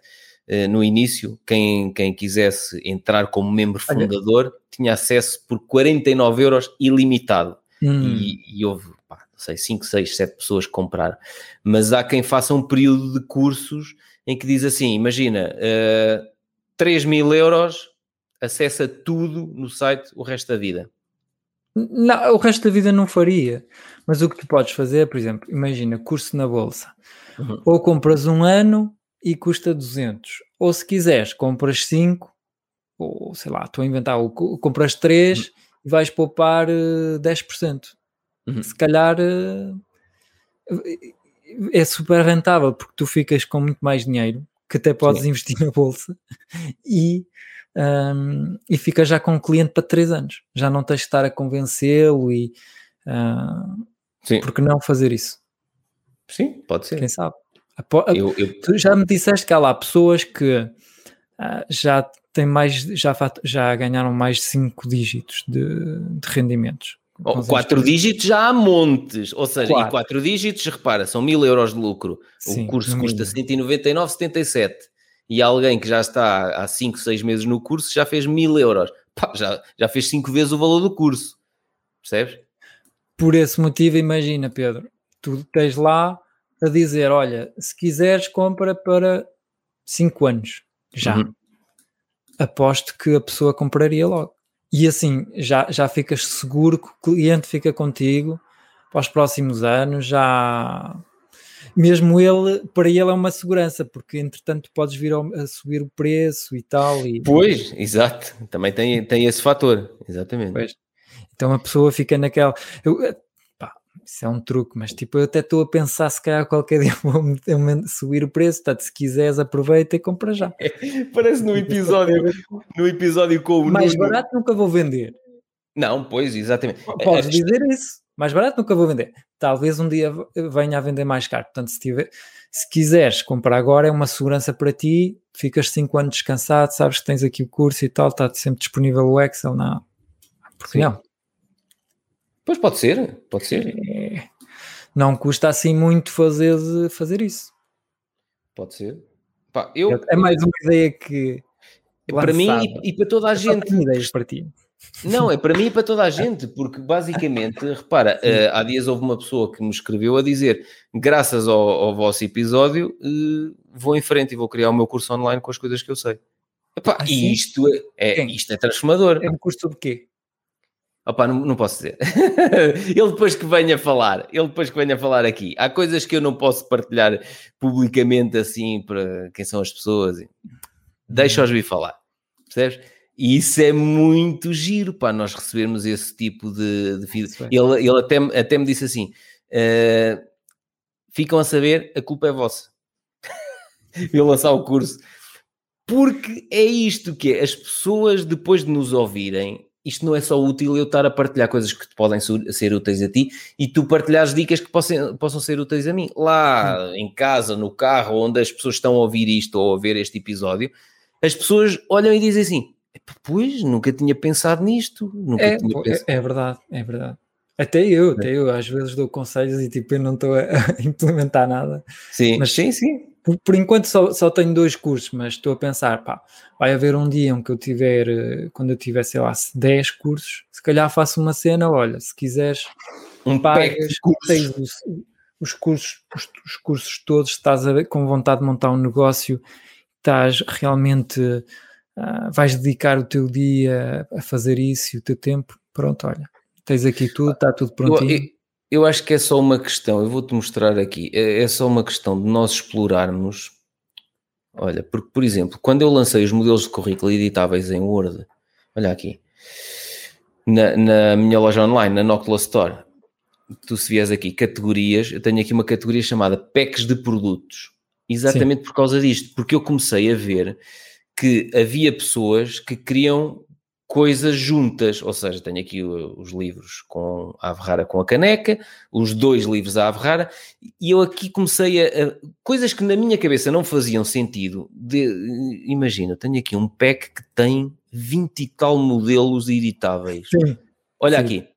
no início, quem, quem quisesse entrar como membro fundador tinha acesso por 49 euros ilimitado. Hum. E, e, houve, pá, não sei, 5, 6, 7 pessoas que compraram. Mas há quem faça um período de cursos em que diz assim: imagina, uh, eh, 3 mil euros, acessa tudo no site o resto da vida. Não, o resto da vida não faria. Mas o que tu podes fazer, é, por exemplo, imagina, curso na bolsa. Uhum. Ou compras um ano e custa 200. Ou se quiseres, compras 5, ou sei lá, estou a inventar, ou compras 3 uhum. e vais poupar uh, 10%. Uhum. Se calhar uh, é super rentável porque tu ficas com muito mais dinheiro que até podes Sim. investir na bolsa e um, e fica já com um cliente para 3 anos. Já não tens de estar a convencê-lo e uh, Sim. porque não fazer isso? Sim, pode ser. Quem sabe? Eu, eu... Tu já me disseste que há lá pessoas que uh, já têm mais, já, já ganharam mais de 5 dígitos de, de rendimentos. Oh, quatro dígitos já há montes, ou seja, claro. e quatro dígitos, repara, são mil euros de lucro. Sim, o curso custa 199,77 e alguém que já está há 5, 6 meses no curso já fez mil euros. Pá, já, já fez 5 vezes o valor do curso. Percebes? Por esse motivo, imagina, Pedro, tu tens lá a dizer: olha, se quiseres, compra para 5 anos. Já. Uhum. Aposto que a pessoa compraria logo. E assim, já, já ficas seguro que o cliente fica contigo para os próximos anos, já mesmo ele, para ele é uma segurança, porque entretanto podes vir a subir o preço e tal. E... Pois, exato, também tem, tem esse fator, exatamente. Pois. Então a pessoa fica naquela. Eu, isso é um truque, mas tipo, eu até estou a pensar se calhar qualquer dia vou subir o preço, portanto, se quiseres, aproveita e compra já. Parece no episódio, no episódio com o Mais barato nunca vou vender. Não, pois, exatamente. Podes dizer isso. Mais barato nunca vou vender. Talvez um dia venha a vender mais caro. Portanto, se, tiver, se quiseres comprar agora, é uma segurança para ti. Ficas 5 anos descansado, sabes que tens aqui o curso e tal, está sempre disponível o Excel. Não. Porque não? Pois pode ser, pode ser. É, não custa assim muito fazer, fazer isso. Pode ser. Pá, eu, é mais uma ideia que. Para mim e, e, para toda a gente. ideias para ti. Não, é para mim e para toda a gente, porque basicamente, repara, uh, há dias houve uma pessoa que me escreveu a dizer: graças ao, ao vosso episódio, uh, vou em frente e vou criar o meu curso online com as coisas que eu sei. Epá, ah, e isto é, é isto é transformador. É um curso de quê? Opa, não, não posso dizer. ele depois que venha falar, ele depois que venha falar aqui. Há coisas que eu não posso partilhar publicamente assim para quem são as pessoas. Deixa-os vir falar. Percebes? E isso é muito giro para nós recebermos esse tipo de, de feedback. Ele, ele até, até me disse assim: uh, ficam a saber, a culpa é vossa. eu lançar o curso. Porque é isto que é, as pessoas depois de nos ouvirem, isto não é só útil eu estar a partilhar coisas que podem ser úteis a ti e tu partilhares dicas que possam, possam ser úteis a mim. Lá em casa, no carro, onde as pessoas estão a ouvir isto ou a ver este episódio, as pessoas olham e dizem assim: Pois, nunca tinha pensado nisto. Nunca é, tinha é, pensado. é verdade, é verdade. Até eu, até eu às vezes dou conselhos e tipo eu não estou a, implementar nada. Sim, mas sim, sim. Por, por enquanto só, só tenho dois cursos, mas estou a pensar, pá, vai haver um dia em que eu tiver, eh, quando eu tiver, sei lá, 10 cursos, se calhar faço uma cena, olha, se quiseres, um pagas, tens os, os cursos, os, os, cursos todos, estás a, com vontade de montar um negócio, estás realmente uh, vais dedicar o teu dia a fazer isso e o teu tempo, pronto, olha, tens aqui tudo, está tudo prontinho. Eu, eu, eu acho que é só uma questão, eu vou-te mostrar aqui, é, é só uma questão de nós explorarmos Olha, porque, por exemplo, quando eu lancei os modelos de currículo editáveis em Word, olha aqui, na, na minha loja online, na Nocla Store, tu se vies aqui, categorias, eu tenho aqui uma categoria chamada packs de produtos. Exatamente Sim. por causa disto, porque eu comecei a ver que havia pessoas que queriam coisas juntas, ou seja, tenho aqui os livros com a Averrara com a caneca, os dois livros a Averrara, e eu aqui comecei a, a, coisas que na minha cabeça não faziam sentido. De, imagina, tenho aqui um pack que tem 20 e tal modelos editáveis. Sim. Olha Sim. aqui.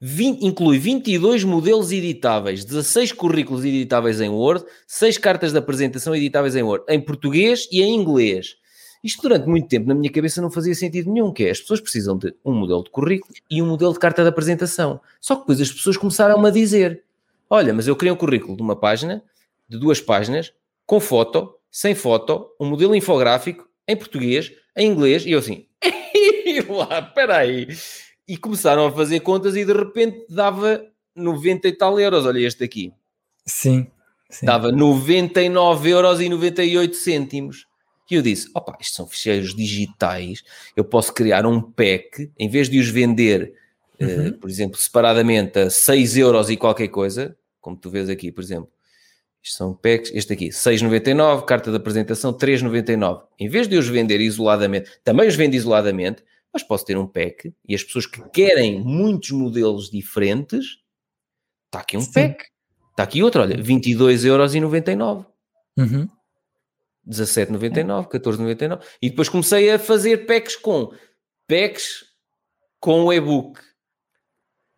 20, inclui 22 modelos editáveis, 16 currículos editáveis em Word, 6 cartas de apresentação editáveis em Word, em português e em inglês. Isto durante muito tempo na minha cabeça não fazia sentido nenhum, que é as pessoas precisam de um modelo de currículo e um modelo de carta de apresentação. Só que depois as pessoas começaram a dizer: olha, mas eu queria um currículo de uma página, de duas páginas, com foto, sem foto, um modelo infográfico, em português, em inglês, e eu assim, lá, peraí. E começaram a fazer contas e de repente dava 90 e tal euros. Olha este aqui. Sim. sim. Dava 99 euros e 98 cêntimos. E eu disse: opa, isto são ficheiros digitais, eu posso criar um pack, em vez de os vender, eh, uhum. uh, por exemplo, separadamente a 6 euros e qualquer coisa, como tu vês aqui, por exemplo, isto são packs, este aqui, 6,99, carta de apresentação 3,99. Em vez de os vender isoladamente, também os vendo isoladamente, mas posso ter um pack e as pessoas que querem muitos modelos diferentes, está aqui um Sim. pack. Está aqui outro, olha, 22,99€. Uhum. 17,99, 14,99. E depois comecei a fazer packs com packs com o e-book,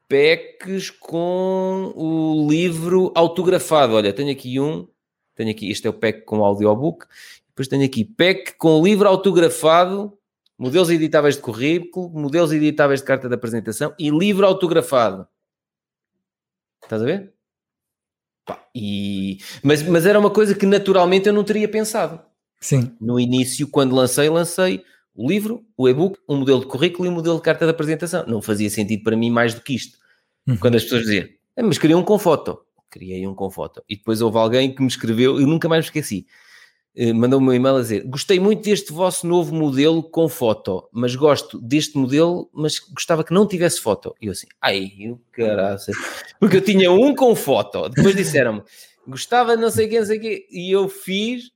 packs com o livro autografado. Olha, tenho aqui um, tenho aqui, este é o pack com audiobook, depois tenho aqui pack com livro autografado, modelos editáveis de currículo, modelos editáveis de carta de apresentação e livro autografado. Estás a ver? E, mas, mas era uma coisa que naturalmente eu não teria pensado. Sim. No início, quando lancei, lancei o livro, o e-book, um modelo de currículo e um modelo de carta de apresentação. Não fazia sentido para mim mais do que isto. Uhum. Quando as pessoas diziam, ah, mas queria um com foto. Criei um com foto. E depois houve alguém que me escreveu, eu nunca mais me esqueci, mandou-me um e-mail a dizer: Gostei muito deste vosso novo modelo com foto, mas gosto deste modelo, mas gostava que não tivesse foto. E eu assim, ai, o caraça, porque eu tinha um com foto. Depois disseram-me: Gostava de não sei quem, não sei quê, e eu fiz.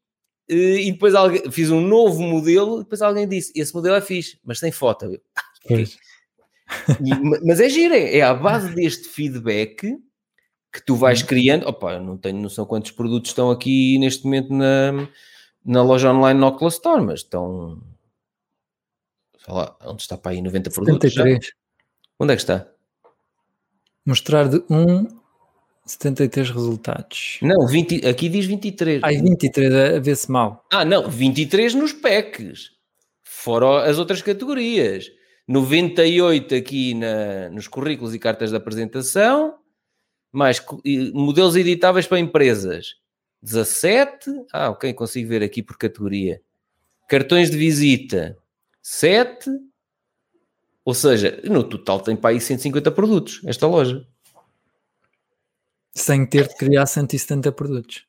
Eh, e depois alguém, fiz um novo modelo. Depois alguém disse: Esse modelo é fixe, mas tem foto. Eu, okay. e, mas é giro, é, é à base deste feedback que tu vais uhum. criando. Opa, não tenho noção quantos produtos estão aqui neste momento na, na loja online Nocla Store, mas estão. Sei lá, onde está para aí 90 produtos? 73. Já? Onde é que está? Mostrar de 1, 73 resultados. Não, 20, aqui diz 23. Ai, 23, a ver-se mal. Ah, não, 23 nos packs. Fora as outras categorias. 98 aqui na, nos currículos e cartas de apresentação, mais modelos editáveis para empresas. 17. Ah, ok, consigo ver aqui por categoria. Cartões de visita, 7. Ou seja, no total tem para aí 150 produtos, esta loja. Sem ter de criar 170 produtos.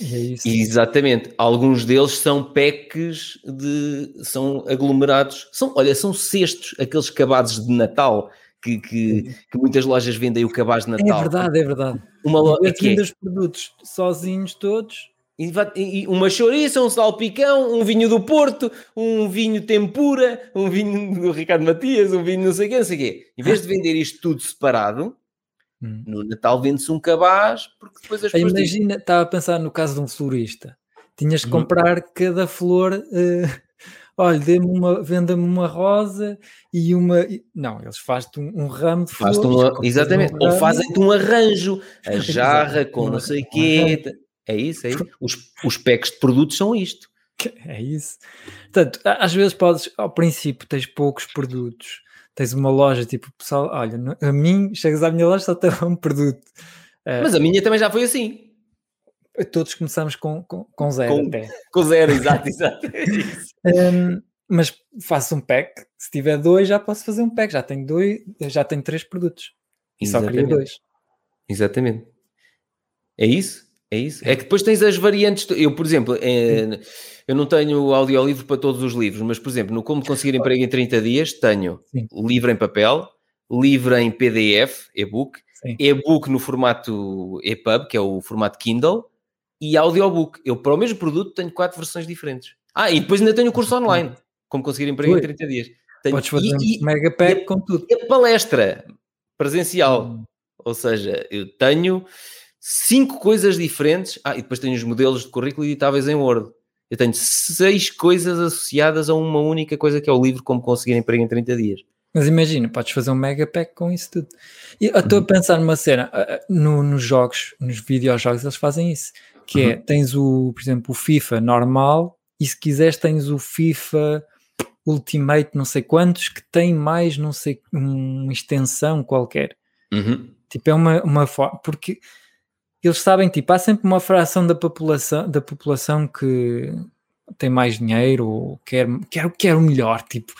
E é isso. Exatamente. Alguns deles são packs de. são aglomerados. São, olha, são cestos, aqueles acabados de Natal que, que, que, muitas lojas vendem o cabaz de Natal. É verdade, é verdade. Uma loja que é. os produtos sozinhos todos. E uma chouriça, um salpicão, um vinho do Porto, um vinho tempura, um vinho do Ricardo Matias, um vinho não sei o quê, não sei o quê. Em vez de vender isto tudo separado, hum. no Natal vende-se um cabaz, porque depois as pessoas... Imagina, estava a pensar no caso de um florista. Tinhas de uhum. comprar cada flor... Uh olha, dê-me uma, venda-me uma rosa e uma. Não, eles fazem-te um, um, ramo de flores. Uma, exatamente, um ou fazem-te um arranjo, a jarra com não sei o quê. É isso, é isso. Os, os packs de produtos são isto. É isso. Portanto, às vezes podes, ao princípio, tens poucos produtos, tens uma loja tipo, pessoal, olha, a mim, chegas à minha loja só tem um produto. Mas a minha também já foi assim. Todos começamos com, com, com zero com. Com zero, exato, exato. Um, mas faço um pack, se tiver dois já posso fazer um pack, já tenho dois, já tenho três produtos. E Exatamente. só queria dois. Exatamente. É isso? É isso? É que depois tens as variantes. Eu, por exemplo, é, eu não tenho audiolivro para todos os livros, mas, por exemplo, no Como Conseguir Emprego em 30 Dias, tenho Sim. livro em papel, livro em PDF, e-book, e-book no formato EPUB, que é o formato Kindle, e audiobook. Eu, para o mesmo produto, tenho quatro versões diferentes. Ah, e depois ainda tenho o curso online, Como Conseguir Emprego Oi. em 30 Dias. Tenho, Podes fazer e, um mega pack com tudo. E a palestra presencial. Hum. Ou seja, eu tenho cinco coisas diferentes. Ah, e depois tenho os modelos de currículo editáveis em Word. Eu tenho seis coisas associadas a uma única coisa que é o livro Como Conseguir Emprego em 30 Dias. Mas imagina, podes fazer um mega pack com isso tudo. E eu estou a uhum. pensar numa cena, no, nos jogos, nos videojogos, eles fazem isso. Que é, uhum. é, tens o, por exemplo, o FIFA normal, e se quiseres tens o FIFA Ultimate não sei quantos, que tem mais, não sei, uma extensão qualquer. Uhum. Tipo, é uma, uma forma, porque eles sabem, tipo, há sempre uma fração da população, da população que tem mais dinheiro ou quer, quer, quer o melhor, tipo,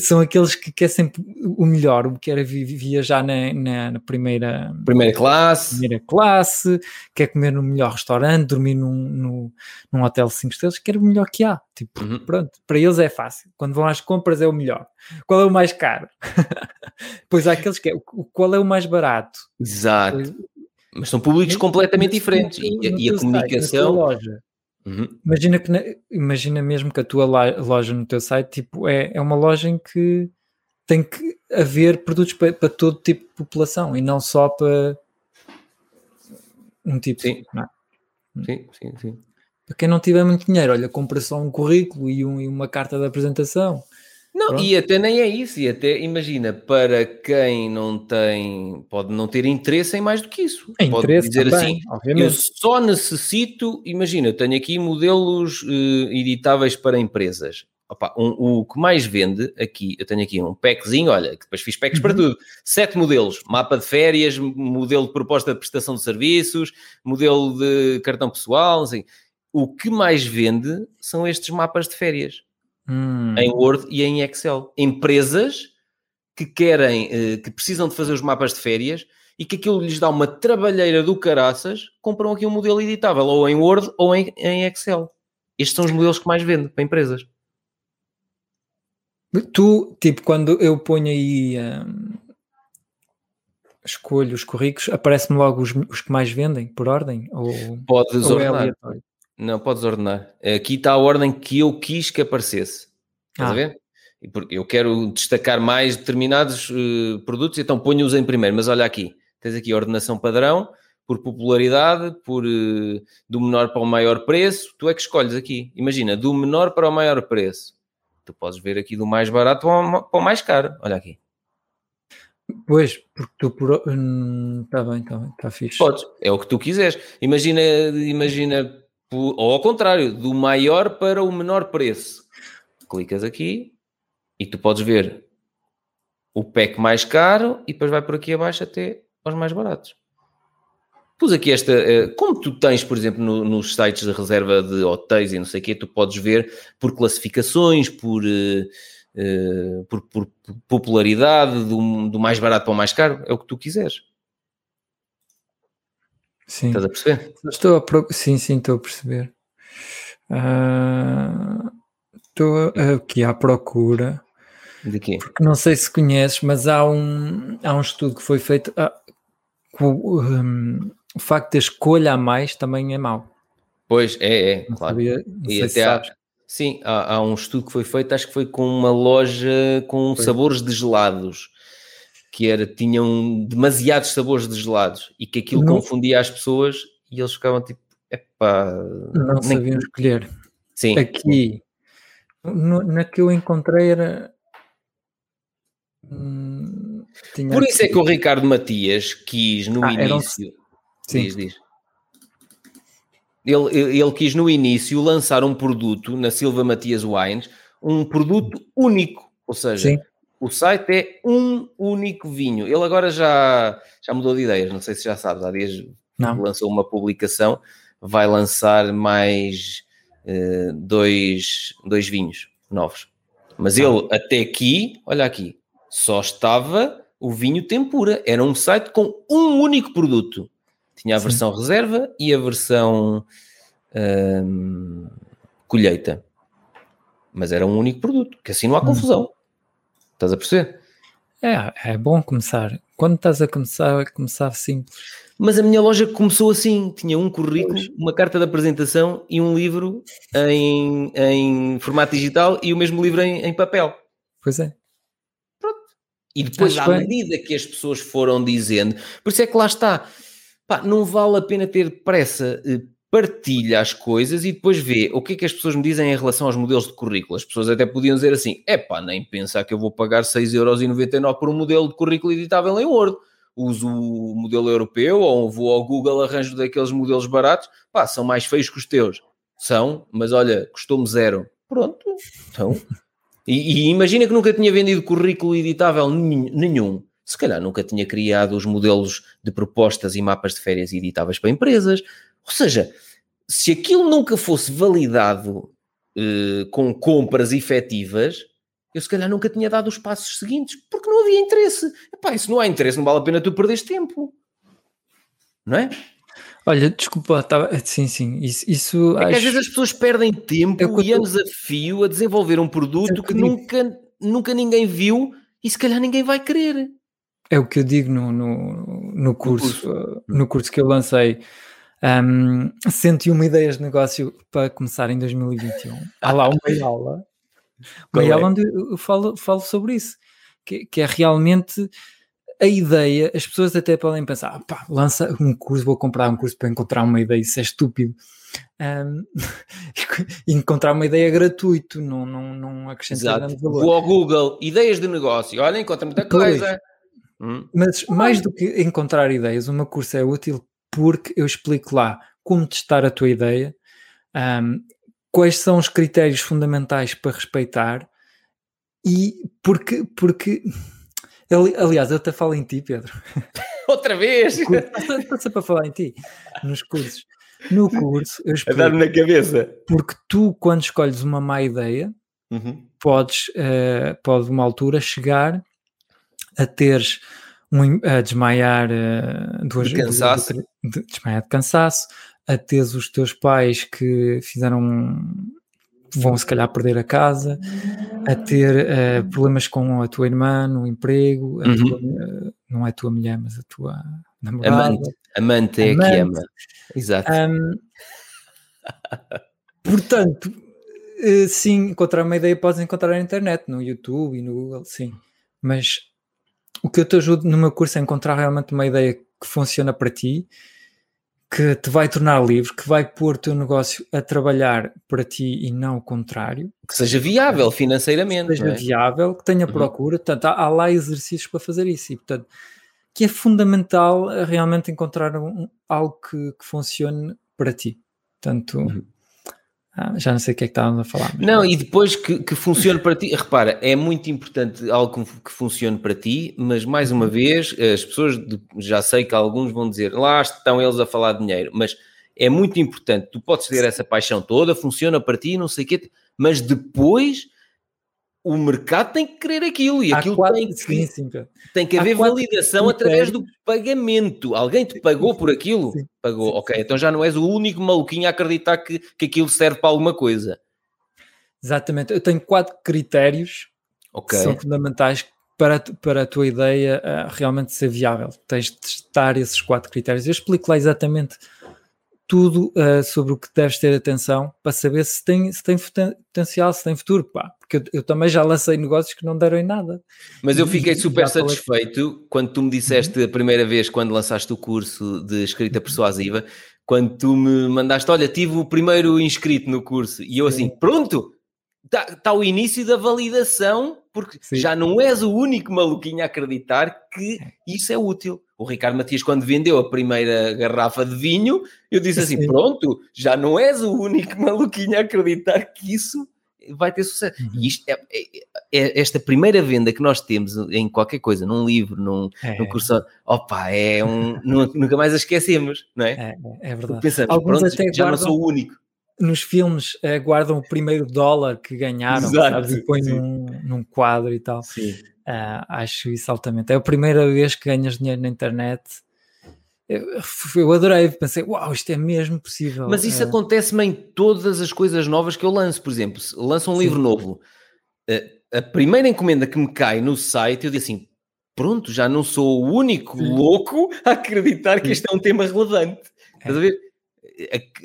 são aqueles que quer sempre o melhor, o quer viajar na, na, na, primeira, primeira classe, primeira classe, quer comer no melhor restaurante, dormir num, num, num hotel 5 estrelas, quer o melhor que há, tipo, uhum. pronto, para eles é fácil, quando vão às compras é o melhor. Qual é o mais caro? pois há aqueles que é, qual é o mais barato? Exato. Pois, mas são públicos completamente diferentes e, e a comunicação. Loja, uhum. imagina, que na, imagina mesmo que a tua loja no teu site tipo, é, é uma loja em que tem que haver produtos para, para todo tipo de população e não só para um tipo. Sim. É? sim, sim, sim. Para quem não tiver muito dinheiro, olha, compra só um currículo e, um, e uma carta de apresentação não, Pronto. e até nem é isso, e até imagina, para quem não tem, pode não ter interesse em mais do que isso. É pode dizer também, assim, obviamente. eu só necessito, imagina, tenho aqui modelos uh, editáveis para empresas. Opa, um, o que mais vende aqui, eu tenho aqui um packzinho, olha, que depois fiz packs uhum. para tudo. Sete modelos, mapa de férias, modelo de proposta de prestação de serviços, modelo de cartão pessoal, assim. O que mais vende são estes mapas de férias hum. em Word e em Excel. Empresas que querem, eh, que precisam de fazer os mapas de férias e que aquilo lhes dá uma trabalheira do caraças, compram aqui um modelo editável, ou em Word ou em, em Excel. Estes são os modelos que mais vendem para empresas. Tu, tipo, quando eu ponho aí, hum, escolho os currículos, aparece-me logo os, os, que mais vendem, por ordem? Ou, Podes ou é ordenar. É não, podes ordenar. Aqui está a ordem que eu quis que aparecesse. Estás ah. a ver? Porque eu quero destacar mais determinados uh, produtos, então ponho-os em primeiro. Mas olha aqui, tens aqui a ordenação padrão, por popularidade, por uh, do menor para o maior preço. Tu é que escolhes aqui. Imagina, do menor para o maior preço. Tu podes ver aqui do mais barato para o mais caro. Olha aqui. Pois, porque tu por. Está hum, bem, está bem, está fixe. Podes, é o que tu quiseres. Imagina, imagina ou ao contrário, do maior para o menor preço. Clicas aqui e tu podes ver o pack mais caro e depois vai por aqui abaixo até aos mais baratos. Pus aqui esta, eh, como tu tens, por exemplo, no, nos sites de reserva de hotéis e não sei o quê, tu podes ver por classificações, por, uh, por, por, popularidade, do, do mais barato para o mais caro, é o que tu quiseres. Sim. Estás a perceber? Estou a pro... Sim, sim, estou a perceber. Uh, estou aqui à procura. De quê? Porque não sei se conheces, mas há um, há um estudo que foi feito. Ah, um, o facto da escolha a mais também é mau. Pois, é, é, não claro. Sabia, e até há, sim, há, há, um estudo que foi feito, acho que foi com uma loja com foi. sabores de gelados que era, tinham demasiados sabores de gelados e que aquilo não. confundia as pessoas e eles ficavam tipo, epá... Não nem... sabiam escolher. Sim. Aqui, no, na que eu encontrei era... Hum, Por isso é que o Ricardo Matias quis no ah, início... Sim. Diz, diz. Ele, ele quis no início lançar um produto na Silva Matias Wines, um produto único, ou seja, Sim. O site é um único vinho. Ele agora já, já mudou de ideias, não sei se já sabes, há dias não. lançou uma publicação, vai lançar mais uh, dois, dois vinhos novos. Mas ah. ele até aqui, olha aqui, só estava o vinho tempura. Era um site com um único produto. Tinha a versão Sim. reserva e a versão hum, colheita. Mas era um único produto, que assim não há hum. confusão. Estás a perceber? É, é bom começar. Quando estás a começar, começar simples. Mas a minha loja começou assim: tinha um currículo, uma carta de apresentação e um livro em, em formato digital e o mesmo livro em, em papel. Pois é. Pronto. E depois, à medida que as pessoas foram dizendo, por isso é que lá está, pá, não vale a pena ter pressa. Partilha as coisas e depois vê o que é que as pessoas me dizem em relação aos modelos de currículo. As pessoas até podiam dizer assim: é pá, nem pensar que eu vou pagar 6,99€ por um modelo de currículo editável em Word uso o modelo europeu ou vou ao Google arranjo daqueles modelos baratos, pá, são mais feios que os teus. São, mas olha, custou-me zero. Pronto, então. E, e, imagina que nunca tinha vendido currículo editável nenhum. Se calhar nunca tinha criado os modelos de propostas e mapas de férias editáveis para empresas. Ou seja, se aquilo nunca fosse validado eh, com compras efetivas, eu se calhar nunca tinha dado os passos seguintes, porque não havia interesse. Epá, isso não há interesse, não vale a pena tu perderes tempo. Não é? Olha, desculpa, tava... sim, sim, isso... isso é acho... às vezes as pessoas perdem tempo é e anos a fio a desenvolver um produto é que, que nunca, nunca ninguém viu e se calhar ninguém vai querer. É o que eu digo no, no, no curso, no curso, no curso que eu lancei. Um, 101 ideias de negócio para começar em 2021. Há lá uma aula Meia é? onde eu falo, falo sobre isso, que, que, é realmente a ideia, as pessoas até podem pensar, ah, pá, lança um curso, vou comprar um curso para encontrar uma ideia, isso é estúpido. Um, encontrar uma ideia gratuito, não, não, não acrescenta grande valor. Vou ao Google, ideias de negócio, olha, encontra muita coisa. Hum. Mas mais do que encontrar ideias, uma curso é útil porque eu explico lá como testar a tua ideia, um, quais são os critérios fundamentais para respeitar e porque, porque aliás, eu até falo em ti, Pedro. Outra vez! Estou sempre a falar em ti, nos cursos. No curso, eu explico, a dar-me na cabeça. Porque tu, quando escolhes uma má ideia, uhum. podes, uh, pode uma altura chegar a teres um, a desmaiar uh, de cansaço. De, de, desmaiar de cansaço, a teres os teus pais que fizeram vão se calhar perder a casa, a ter uh, problemas com a tua irmã no emprego, uhum. tua, uh, não é a tua mulher, mas a tua namorada. Amante, amante é Amante. que ama. Exato. Um, portanto, uh, sim, encontrar uma ideia podes encontrar na internet, no YouTube e no Google, sim. Mas o que eu te ajudo no meu curso é encontrar realmente uma ideia que funciona para ti que te vai tornar livre, que vai pôr o teu negócio a trabalhar para ti e não o contrário. Que seja viável financeiramente. Que seja é? viável, que tenha uhum. procura. Portanto, há, há, lá exercícios para fazer isso. E, portanto, que é fundamental realmente encontrar um, algo que, que, funcione para ti. Portanto, uhum. Ah, já não sei o que é que estávamos a falar. Não, e depois que, que funcione para ti, repara, é muito importante algo que funcione para ti, mas mais uma vez, as pessoas, já sei que alguns vão dizer, lá estão eles a falar de dinheiro, mas é muito importante, tu podes ter essa paixão toda, funciona para ti, não sei o quê, mas depois o mercado tem que querer aquilo e aquilo quatro, tem, que, sim, sim, tem que haver validação através do pagamento. Alguém te pagou por aquilo? Sim, Pagou, ok. Então já não és o único maluquinho a acreditar que, que aquilo serve para alguma coisa. Exatamente. Eu tenho quatro critérios okay. que são fundamentais para, para a tua ideia uh, realmente ser viável. Tens de testar esses quatro critérios. Eu explico lá exatamente tudo uh, sobre o que deves ter atenção para saber se tem, se tem potencial, se tem futuro, pá. Porque eu, eu, também já lancei negócios que não deram em nada. Mas eu fiquei super satisfeito quando tu me disseste a primeira vez, quando lançaste o curso de escrita persuasiva, quando tu me mandaste, olha, tive o primeiro inscrito no curso, e eu assim, pronto, está tá o início da validação, porque Sim. já não és o único maluquinho a acreditar que isso é útil. O Ricardo Matias, quando vendeu a primeira garrafa de vinho, eu disse assim: Sim. pronto, já não és o único maluquinho a acreditar que isso vai ter sucesso. Uhum. E isto é, é, é, esta primeira venda que nós temos em qualquer coisa, num livro, num, é. num curso, opa, é um. nunca mais a esquecemos, não é? É, é verdade. Pensamos, Alguns pronto, até já não sou o único nos filmes eh, guardam o primeiro dólar que ganharam, Exato, sabes? E põem num, num, quadro e tal. Uh, acho isso altamente. É a primeira vez que ganhas dinheiro na internet eu adorei, pensei, uau, isto é mesmo possível. Mas isso é... acontece-me em todas as coisas novas que eu lanço, por exemplo, lanço um Sim. livro novo, a primeira encomenda que me cai no site, eu digo assim, pronto, já não sou o único louco a acreditar que este é um tema relevante. É. Estás a ver?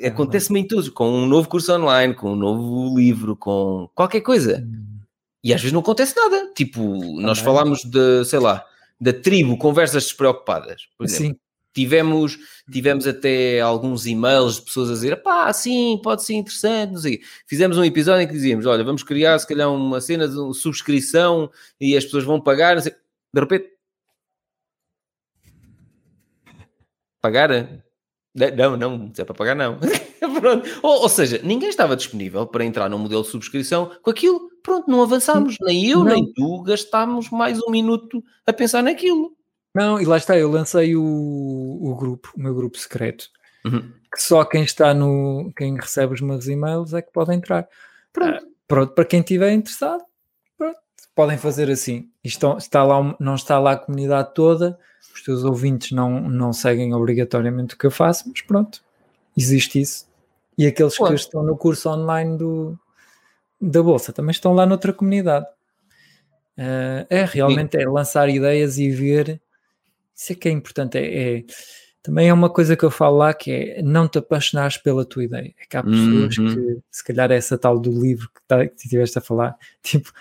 É acontece-me em tudo, com um novo curso online, com um novo livro, com qualquer coisa. Hum. E às vezes não acontece nada. Tipo, nós falámos de, sei lá, da tribo Conversas Despreocupadas, por exemplo. Sim. Tivemos, tivemos até alguns e-mails de pessoas a dizer, pá, sim, pode ser interessante, não sei. Fizemos um episódio em que dizíamos, olha, vamos criar se calhar uma cena de subscrição e as pessoas vão pagar, não sei. De repente... Pagar? Não, não, se é para pagar, não. ou, ou, seja, ninguém estava disponível para entrar no modelo de subscrição com aquilo. Pronto, não avançámos. Nem eu, não. nem tu gastámos mais um minuto a pensar naquilo. Não, e lá está, eu lancei o, o grupo, o meu grupo secreto, uhum. que só quem está no, quem recebe os meus e-mails é que pode entrar. Pronto, uh, pronto para quem estiver interessado, pronto, podem fazer assim. Isto, está lá, não está lá a comunidade toda, os teus ouvintes não, não seguem obrigatoriamente o que eu faço, mas pronto, existe isso. E aqueles que estão no curso online do, da Bolsa também estão lá noutra comunidade. Uh, é realmente é lançar ideias e ver isso é que é importante. É, é, também é uma coisa que eu falo lá que é não te apaixonares pela tua ideia. É que há pessoas uhum. que, se calhar, é essa tal do livro que, tá, que estiveste a falar, tipo,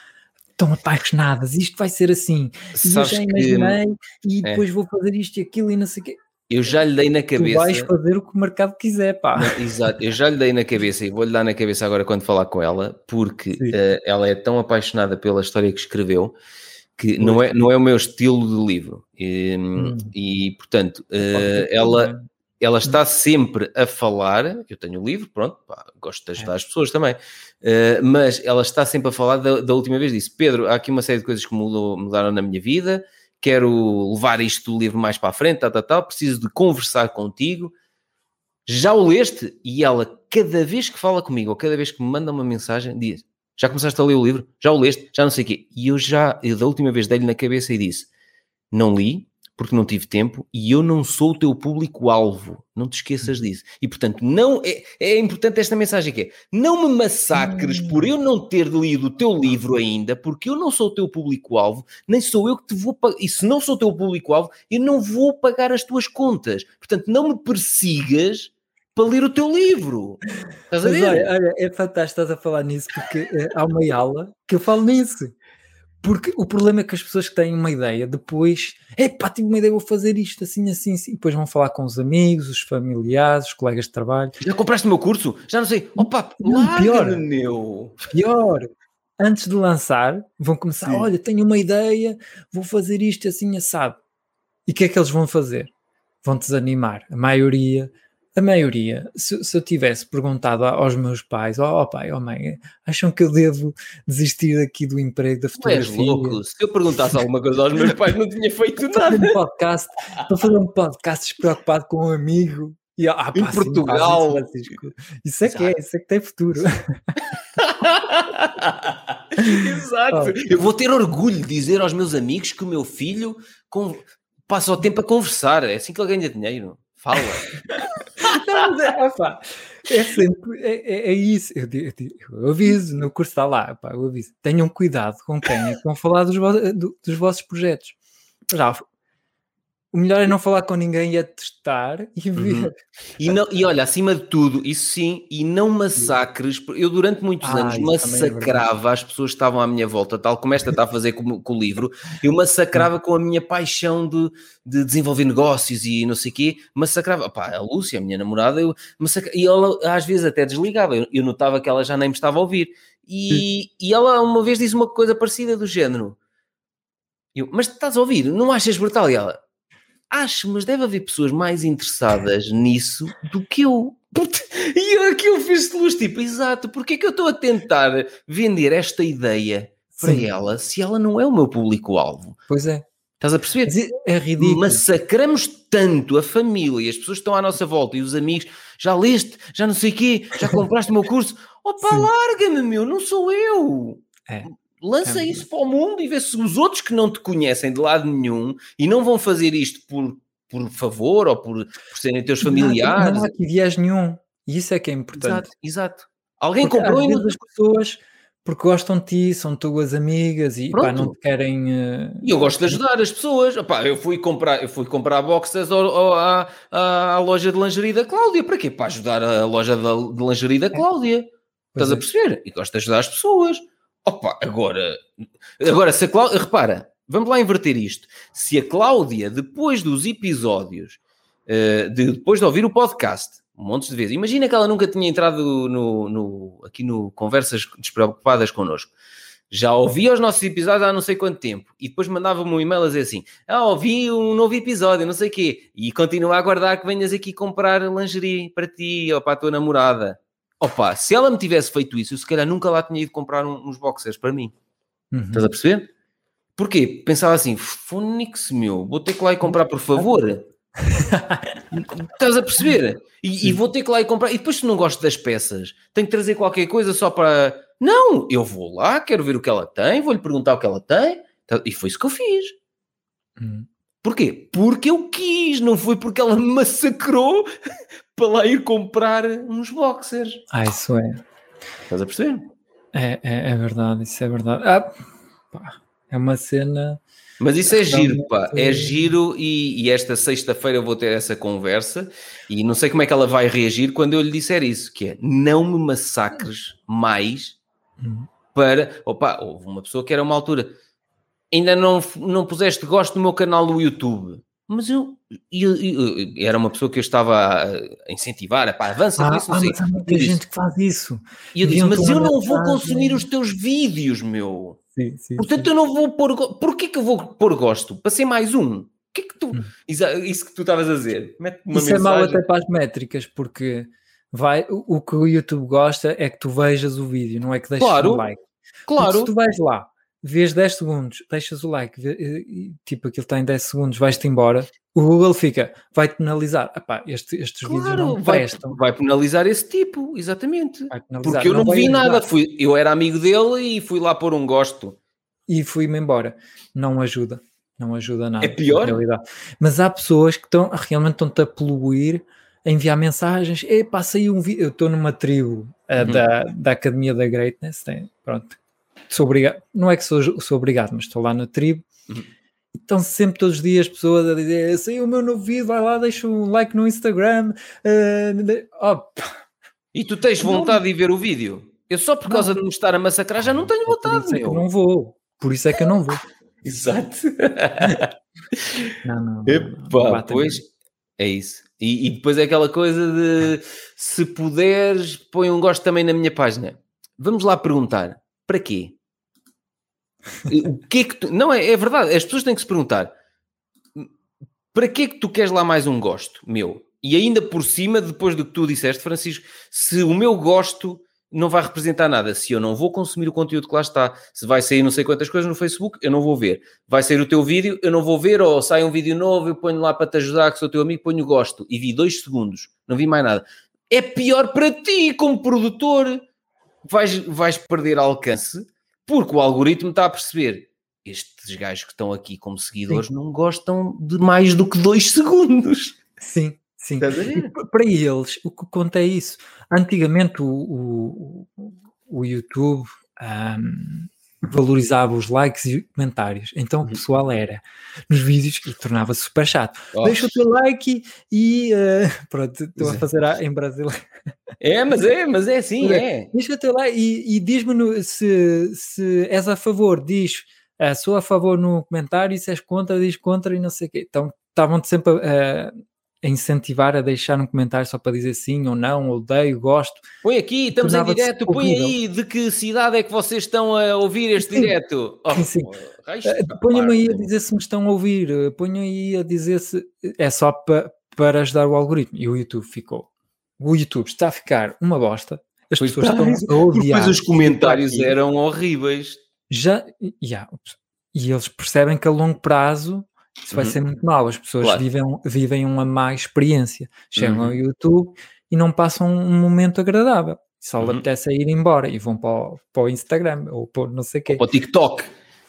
estão apaixonadas, isto vai ser assim. E eu já imaginei que... e é. depois é. vou fazer isto e aquilo e não sei o quê. Eu já lhe dei na cabeça. Tu vais fazer o que o mercado quiser, pá. Não, exato, eu já lhe dei na cabeça e vou-lhe dar na cabeça agora quando falar com ela, porque uh, ela é tão apaixonada pela história que escreveu que não é, não é o meu estilo de livro. E, hum. e portanto, uh, ela, ela está sempre a falar. Eu tenho o livro, pronto, pá, gosto de ajudar é. as pessoas também, uh, mas ela está sempre a falar da, da, última vez. Disse: Pedro, há aqui uma série de coisas que mudou, mudaram na minha vida. Quero levar isto do livro mais para a frente, tal, tal, tal. Preciso de conversar contigo. Já o leste? E ela, cada vez que fala comigo, ou cada vez que me manda uma mensagem, diz: já começaste a ler o livro? Já o leste? Já não sei o quê. E eu já, eu da última vez dei-lhe na cabeça e disse: Não li, porque não tive tempo, e eu não sou o teu público-alvo. Não te esqueças hum. disso. E portanto, não é, é importante esta mensagem que é: não me massacres hum. por eu não ter lido o teu livro ainda, porque eu não sou o teu público-alvo, nem sou eu que te vou pagar. E se não sou o teu público-alvo, eu não vou pagar as tuas contas. Portanto, não me persigas para ler o teu livro. Estás a ver? Olha, olha, é fantástico estás a falar nisso, porque é, há uma aula que eu falo nisso. Porque o problema é que as pessoas que têm uma ideia depois, é pá, tive uma ideia, vou fazer isto assim, assim, assim. E depois vão falar com os amigos, os familiares, os colegas de trabalho. Já compraste o meu curso? Já não sei. Opa, não, pior, meu. Pior. Antes de lançar, vão começar: Sim. olha, tenho uma ideia, vou fazer isto assim, assado. E o que é que eles vão fazer? Vão desanimar. A maioria a maioria, se, se, eu tivesse perguntado aos meus pais, ó oh, pai, ó oh, mãe, acham que eu devo desistir aqui do emprego da fotografia? Tu és louco, se eu perguntasse alguma coisa aos meus pais não tinha feito nada. Um podcast, para fazer um podcast despreocupado com um amigo. E, ah, pá, em Portugal. Isso é Exato. que é, isso é que tem futuro. Exato. Eu vou ter orgulho de dizer aos meus amigos que o meu filho com... passa o tempo a conversar, é assim que ele ganha dinheiro. Fala. Não, é, opa, é sempre, é, é, é isso. Eu, eu, eu, aviso, no curso está lá, opa, eu aviso. Tenham cuidado com quem é que vão falar dos, dos vossos projetos. Já, o melhor é não falar com ninguém e é testar e uhum. ver. Uhum. E, não, e olha, acima de tudo, isso sim, e não massacres. Eu durante muitos ah, anos é massacrava é as pessoas que estavam à minha volta, tal como esta está a fazer com, com o livro. Eu massacrava com a minha paixão de, de desenvolver negócios e não sei o quê. Massacrava. Pá, a Lúcia, a minha namorada, eu massacrava. E ela às vezes até desligava. Eu, eu notava que ela já nem me estava a ouvir. E, e ela uma vez disse uma coisa parecida do género. Eu, mas estás a ouvir? Não achas brutal? E ela, acho, mas deve haver pessoas mais interessadas nisso do que eu. E aqui eu fiz luz, tipo, exato, porque é que eu estou a tentar vender esta ideia para Sim. ela se ela não é o meu público-alvo? Pois é. Estás a perceber? É, é ridículo. Massacramos tanto a família, as pessoas que estão à nossa volta e os amigos. Já leste, já não sei o quê, já compraste o meu curso. Opa, larga-me, meu, não sou eu. É. Lança é. isso para o mundo e vê se os outros que não te conhecem de lado nenhum e não vão fazer isto por por favor ou por, por serem teus familiares. Não, há aqui viés nenhum. E isso é que é importante. Exato, exato. Alguém Porque, comprou e as pessoas porque gostam de ti, são tuas amigas e pá, não te querem. Uh... E eu gosto de ajudar as pessoas. Opá, eu fui comprar, eu fui comprar boxers ao, ao, à, à, loja de lingerie da Cláudia. Para quê? Para ajudar a loja de, lingerie da é. Cláudia. Pois Estás é. a perceber? E gosto de ajudar as pessoas. Opa, agora, agora se a Cláudia, repara, vamos lá inverter isto. Se a Cláudia, depois dos episódios, uh, de, depois de ouvir o podcast, um monte de vezes. Imagina que ela nunca tinha entrado no, no, aqui no Conversas Despreocupadas connosco. Já ouvia os nossos episódios há não sei quanto tempo e depois mandava-me um e-mail a dizer assim: Ah, ouvi um novo episódio, não sei o quê, e continua a aguardar que venhas aqui comprar lingerie para ti ou para a tua namorada. Opa, se ela me tivesse feito isso, eu se calhar nunca lá tinha ido comprar uns boxers para mim. Uhum. Estás a perceber? Porquê? Pensava assim: Fonix, meu, vou ter que lá ir comprar, por favor. Estás a perceber? E, e, vou ter que lá ir comprar. E depois, se não gosto das peças, tenho que trazer qualquer coisa só para. Não, eu vou lá, quero ver o que ela tem, vou-lhe perguntar o que ela tem. Tá, e foi isso que eu fiz. Hum. Porquê? Porque eu quis, não foi porque ela me massacrou para lá ir comprar uns boxers. Ah, isso é. Estás a perceber? É, é, é verdade, isso é verdade. Ah, pá, é uma cena mas isso é giro, pá. É giro e, e esta sexta-feira eu vou ter essa conversa e não sei como é que ela vai reagir quando eu lhe disser isso, que é não me massacres mais uhum. para... Opa, houve uma pessoa que era uma altura ainda não, não puseste gosto no meu canal do YouTube. Mas eu, eu, eu, era uma pessoa que eu estava a incentivar, pá, avança ah, isso, não sei. Mas há muita gente que faz isso. E eu disse, mas eu não vou consumir os teus vídeos, meu. Sim, sim, Portanto, sim. eu não vou pôr. Porquê que eu vou pôr gosto? Para ser mais um. Que é que tu. Hum. Isso que tu estavas a dizer. Isso mensagem. é mau até para as métricas, porque vai, o que o YouTube gosta é que tu vejas o vídeo, não é que deixes claro, um like. Claro. Porque se tu vais lá, vês 10 segundos, deixas o like, vê, tipo aquilo está em 10 segundos, vais-te embora, o Google fica, vai penalizar. Epá, este, estes claro, vídeos não vai, prestam. Vai penalizar esse tipo, exatamente. Porque eu não, não vi nada, fui, eu era amigo dele e fui lá pôr um gosto. E fui-me embora. Não ajuda. Não ajuda nada. É pior? Mas há pessoas que estão, realmente estão-te a poluir, a enviar mensagens. Epá, saiu um vídeo. Eu estou numa tribo uh, uhum. da, da Academia da Greatness. Tem, pronto. Sou obrigado. Não é que sou, sou obrigado, mas estou lá na tribo. Uhum estão sempre todos os dias pessoas a dizer saiu o meu novo vídeo, vai lá, deixa um like no Instagram. Uh, oh. E tu tens vontade não. de ver o vídeo? Eu só por causa não. de me estar a massacrar já não tenho vontade. Por é que eu não vou. Por isso é que eu não vou. Exato. não, não. Epá, não pois é isso. E, e, depois é aquela coisa de se puderes, põe um gosto também na minha página. Vamos lá perguntar: para quê? o que é que tu... Não, é, é verdade. As pessoas têm que se perguntar para que é que tu queres lá mais um gosto meu? E ainda por cima, depois do que tu disseste, Francisco, se o meu gosto não vai representar nada, se eu não vou consumir o conteúdo que lá está, se vai sair não sei quantas coisas no Facebook, eu não vou ver. Vai sair o teu vídeo, eu não vou ver, ou sai um vídeo novo, eu ponho lá para te ajudar, que sou teu amigo, ponho gosto, e vi dois segundos, não vi mais nada. É pior para ti, como produtor. Vais, vais perder alcance porque o algoritmo está a perceber estes gajos que estão aqui como seguidores sim. não gostam de mais do que dois segundos. Sim, sim. Para eles, o que conta é isso. Antigamente o, o, o YouTube um, valorizava os likes e comentários. Então o uhum. pessoal era nos vídeos e tornava-se super chato. Oh. Deixa o teu like e uh, pronto, estou a fazer a, em Brasil. É, mas é, mas é assim, é. Deixa teu like e, e diz-me se, se és a favor, diz uh, sou a favor no comentário, e se és contra, diz contra e não sei o quê. Então estavam sempre a, a incentivar a deixar um comentário só para dizer sim ou não, odeio, gosto. Põe aqui, estamos em direto, põe aí de que cidade é que vocês estão a ouvir este sim. direto. Oh, sim, sim. Uh, Ponham aí a dizer se me estão a ouvir, ponham aí a dizer se é só para, para ajudar o algoritmo. E o YouTube ficou. O YouTube está a ficar uma bosta. As pessoas estão a odiar. Depois os comentários eram horríveis. Já, yeah, e eles percebem que a longo prazo isso vai uhum. ser muito mal. As pessoas claro. vivem, vivem uma má experiência. Chegam uhum. ao YouTube e não passam um momento agradável. Só uhum. apetece ir embora e vão para o, para o Instagram ou para não sei o quê. Para o TikTok.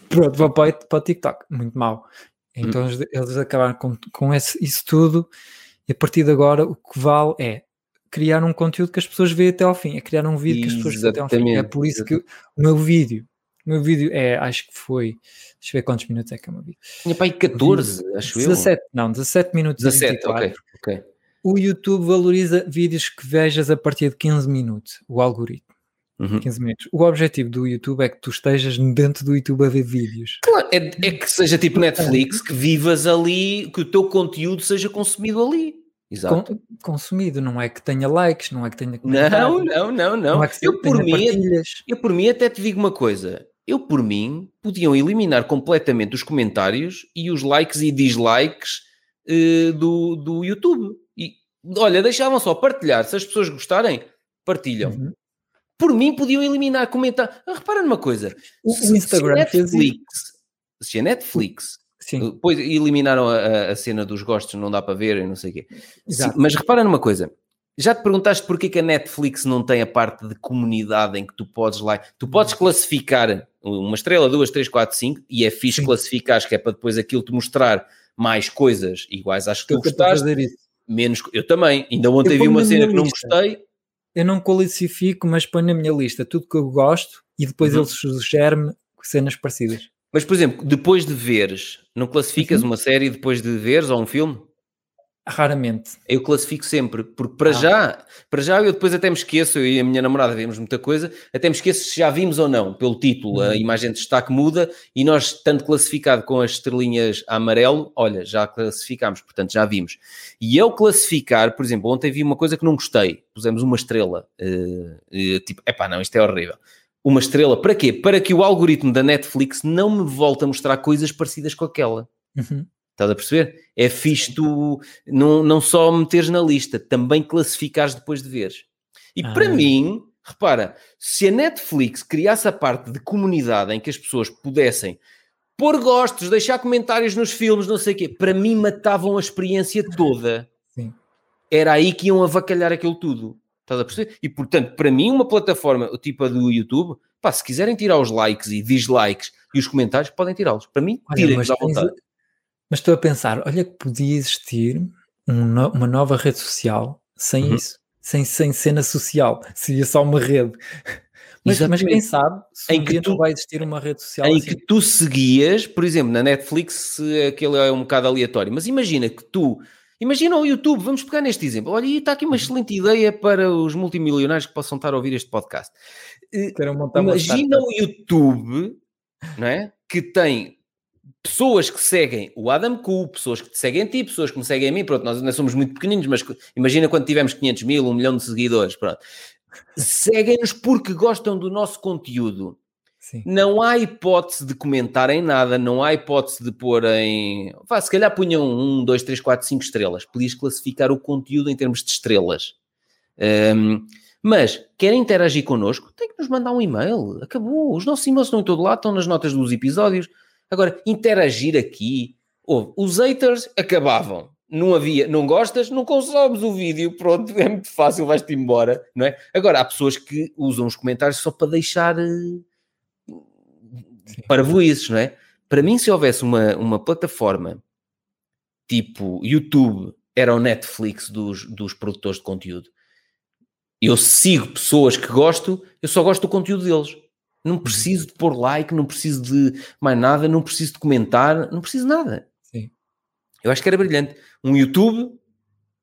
Pronto, vão para, para o TikTok. Muito mal. Então hum. eles acabaram com, com esse, isso tudo e a partir de agora o que vale é criar um conteúdo que as pessoas veem até ao fim, é criar um vídeo que as pessoas veem até ao fim. É por isso que o meu vídeo, o meu vídeo é, acho que foi, deixa eu ver quantos minutos é que é o meu vídeo. Tinha para aí 14, acho 17, eu. Não, 17 minutos 17, 24. ok, ok. O YouTube valoriza vídeos que vejas a partir de 15 minutos, o algoritmo. Uhum. 15 minutos. O objetivo do YouTube é que tu estejas dentro do YouTube a ver vídeos. Claro, é, é que seja tipo Netflix, que vivas ali, que o teu conteúdo seja consumido ali. Exato. consumido, não é que tenha likes, não é que tenha Não, não, não, não. não é eu, por mim, eu por mim até te digo uma coisa. Eu por mim podiam eliminar completamente os comentários e os likes e dislikes uh, do, do YouTube. E olha, deixavam só partilhar. Se as pessoas gostarem, partilham. Uhum. Por mim podiam eliminar comentários. Ah, repara numa coisa. O, o Instagram se Netflix, fez. Se a Netflix Sim. Depois eliminaram a, a, cena dos gostos, não dá para ver e não sei o quê. Sim, mas repara numa coisa. Já te perguntaste porquê que a Netflix não tem a parte de comunidade em que tu podes lá... Tu podes classificar uma estrela, duas, três, quatro, cinco e é fixe Sim. classificar, acho que é para depois aquilo te mostrar mais coisas iguais às que tu gostaste. Menos... Eu também. Ainda ontem vi uma cena que não gostei. Eu não classifico, mas ponho na minha lista tudo que eu gosto e depois uhum. ele sugere-me cenas parecidas. Mas, por exemplo, depois de veres, não classificas uhum. uma série depois de veres ou um filme? Raramente. Eu classifico sempre, porque para ah. já, para já eu depois até me esqueço, eu e a minha namorada vemos muita coisa, até me esqueço se já vimos ou não, pelo título, uhum. a imagem de destaque muda e nós, tanto classificado com as estrelinhas a amarelo, olha, já classificámos, portanto já vimos. E eu classificar, por exemplo, ontem vi uma coisa que não gostei, pusemos uma estrela, uh, uh, tipo, epá, não, isto é horrível uma estrela. Para quê? Para que o algoritmo da Netflix não me volte a mostrar coisas parecidas com aquela. Uhum. Estás a perceber? É fixe tu não, não só meteres na lista, também classificares depois de veres. E ah. para mim, repara, se a Netflix criasse a parte de comunidade em que as pessoas pudessem pôr gostos, deixar comentários nos filmes, não sei o quê, para mim matavam a experiência toda. Sim. Era aí que iam avacalhar aquilo tudo. Estás a perceber? E portanto, para mim, uma plataforma tipo a do YouTube, pá, se quiserem tirar os likes e dislikes e os comentários, podem tirá-los. Para mim, tirem-nos à vontade. Mas estou a pensar, olha que podia existir um no, uma nova rede social sem uhum. isso, sem, sem cena social, seria só uma rede. Mas, mas quem sabe se em que tu, vai existir uma rede social em assim. que tu seguias, por exemplo, na Netflix aquele é um bocado aleatório, mas imagina que tu Imagina o YouTube, vamos pegar neste exemplo. Olha, e está aqui uma uhum. excelente ideia para os multimilionários que possam estar a ouvir este podcast. Eh, imagina o YouTube, não é? Que tem pessoas que seguem o Adam Ku, pessoas que te seguem a ti, pessoas que me seguem a mim, pronto, nós ainda somos muito pequeninos, mas imagina quando tivemos 500 mil, um milhão de seguidores, pronto. Seguem-nos porque gostam do nosso conteúdo. Sim. Não há hipótese de comentarem nada, não há hipótese de porem. Vá, se calhar punham um, dois, três, quatro, cinco estrelas. Podias classificar o conteúdo em termos de estrelas. Um, mas querem interagir connosco? Tem que nos mandar um e-mail. Acabou. Os nossos e-mails estão em todo lado, estão nas notas dos episódios. Agora, interagir aqui. Ouve, os haters acabavam. Não havia, não gostas, não consomes o vídeo, pronto, é muito fácil, vais-te embora, não é? Agora, há pessoas que usam os comentários só para deixar uh, para voices, não é? Para mim, se houvesse uma, uma plataforma tipo YouTube, era o Netflix dos, dos produtores de conteúdo. Eu sigo pessoas que gosto, eu só gosto do conteúdo deles. Não uhum. preciso de pôr like, não preciso de mais nada, não preciso de comentar, não preciso de nada. Sim. Eu acho que era brilhante. Um YouTube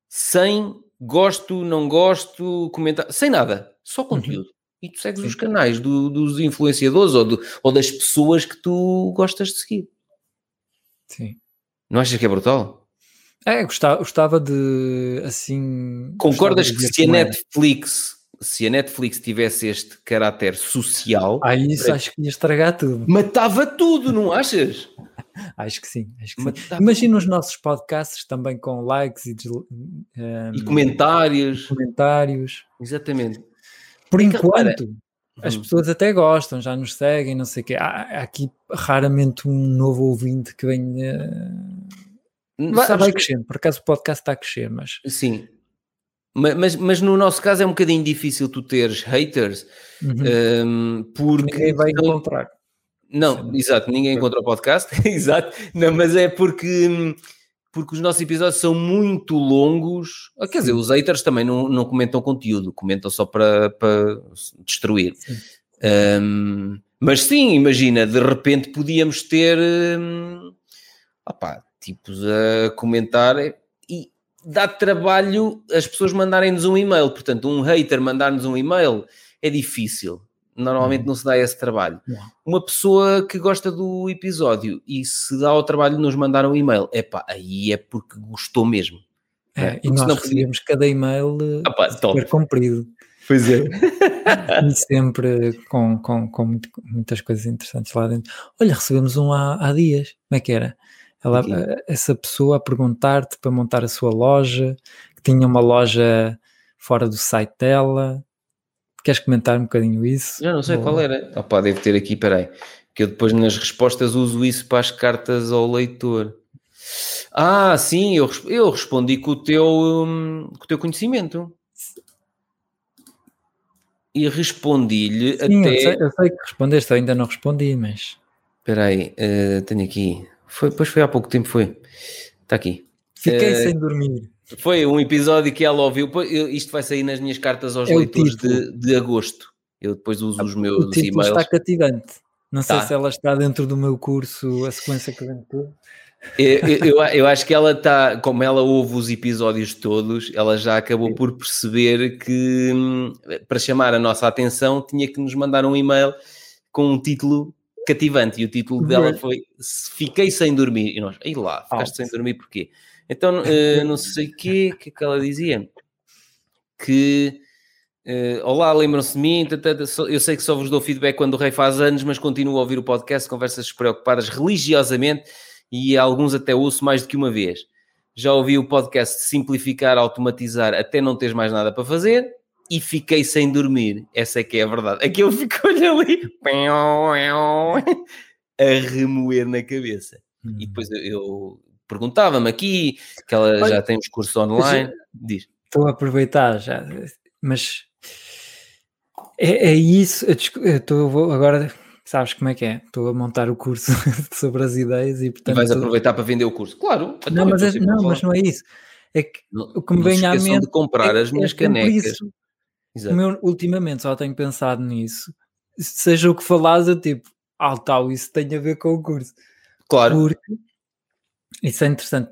sem gosto, não gosto, comentar, sem nada, só uhum. conteúdo. Uhum e tu segues os canais do, dos influenciadores ou, do, ou das pessoas que tu gostas de seguir. Sim. Não achas que é brutal? É, gostava, gostava de assim. Concordas que se a Netflix se a Netflix tivesse este caráter social. Ah, isso para... acho que ia estragar tudo. Matava tudo, não achas? acho que sim. Acho que sim. Imagina os nossos podcasts também com likes e, um, e comentários. comentários. Exatamente. Por enquanto, as uhum. pessoas até gostam, já nos seguem, não sei o quê. Há aqui raramente um novo ouvinte que venha. Hum, vai, vai crescendo, por acaso o podcast está a crescer, mas. Sim. Mas, mas, mas, no nosso caso é um bocadinho difícil tu teres haters uhum. um, porque. Ninguém vai encontrar. Não, exato, ninguém encontra o podcast, exato, não, mas é porque, porque os nossos episódios são muito longos. Ah, quer dizer, os haters também não, não comentam conteúdo, comentam só para, para destruir. Sim. Um, mas sim, imagina, de repente podíamos ter um, opá, tipos a comentar e dá trabalho as pessoas mandarem-nos um e-mail. Portanto, um hater mandar-nos um e-mail é difícil. Normalmente uhum. não se dá esse trabalho. Uma pessoa que gosta do episódio e se dá ao trabalho de nos mandar um e-mail, epá, aí é porque gostou mesmo. É, é e nós não recebemos cada e-mail ah, super comprido. Pois é. e sempre com, com, com muitas coisas interessantes lá dentro. Olha, recebemos um há, há dias. Como é que era? Ela, essa pessoa a perguntar-te para montar a sua loja, que tinha uma loja fora do site dela, Queres comentar um bocadinho isso? Eu não sei Ou... qual era. Opa, deve ter aqui, peraí. Que eu depois nas respostas uso isso para as cartas ao leitor. Ah, sim, eu, eu respondi com o teu, um, com o teu conhecimento. E respondi-lhe até. Eu sei, eu sei, que respondeste, eu ainda não respondi, mas. Espera aí, uh, tenho aqui. Foi, pois foi há pouco tempo, foi. Está aqui. Fiquei uh, sem dormir. Foi um episódio que ela ouviu. Isto vai sair nas minhas cartas aos é leitores de, de agosto. Eu depois uso os meus o e-mails. está cativante. Não tá. sei se ela está dentro do meu curso, a sequência que vem tudo. Eu, eu, eu, acho que ela está, como ela ouve os episódios todos, ela já acabou por perceber que hum, para chamar a nossa atenção tinha que nos mandar um e-mail com um título cativante. E o título dela foi Fiquei sem dormir. E nós, aí lá, ficaste sem dormir porquê? Então, uh, não sei o quê, que, que ela dizia? Que, uh, olá, lembram-se de mim, eu sei que só vos dou feedback quando o rei faz anos, mas continuo a ouvir o podcast, conversas despreocupadas religiosamente e alguns até ouço mais do que uma vez. Já ouvi o podcast simplificar, automatizar, até não teres mais nada para fazer e fiquei sem dormir. Essa é que é a verdade. Aquilo ficou-lhe ali a remoer na cabeça. E depois eu, eu perguntava-me aqui, que ela Olha, já tem os cursos online. Diz. Estou a aproveitar já, mas é, é isso. Eu estou agora, sabes como é que é? Estou a montar o curso sobre as ideias e portanto. E vais aproveitar para vender o curso, claro. Não, mas, é, não mas não é isso. É que o que me vem à mente. de comprar é, as minhas é canecas. Meu, ultimamente só tenho pensado nisso. Seja o que falares, eu tipo, ah, tal, isso tem a ver com o curso. Claro. Porque isso é interessante,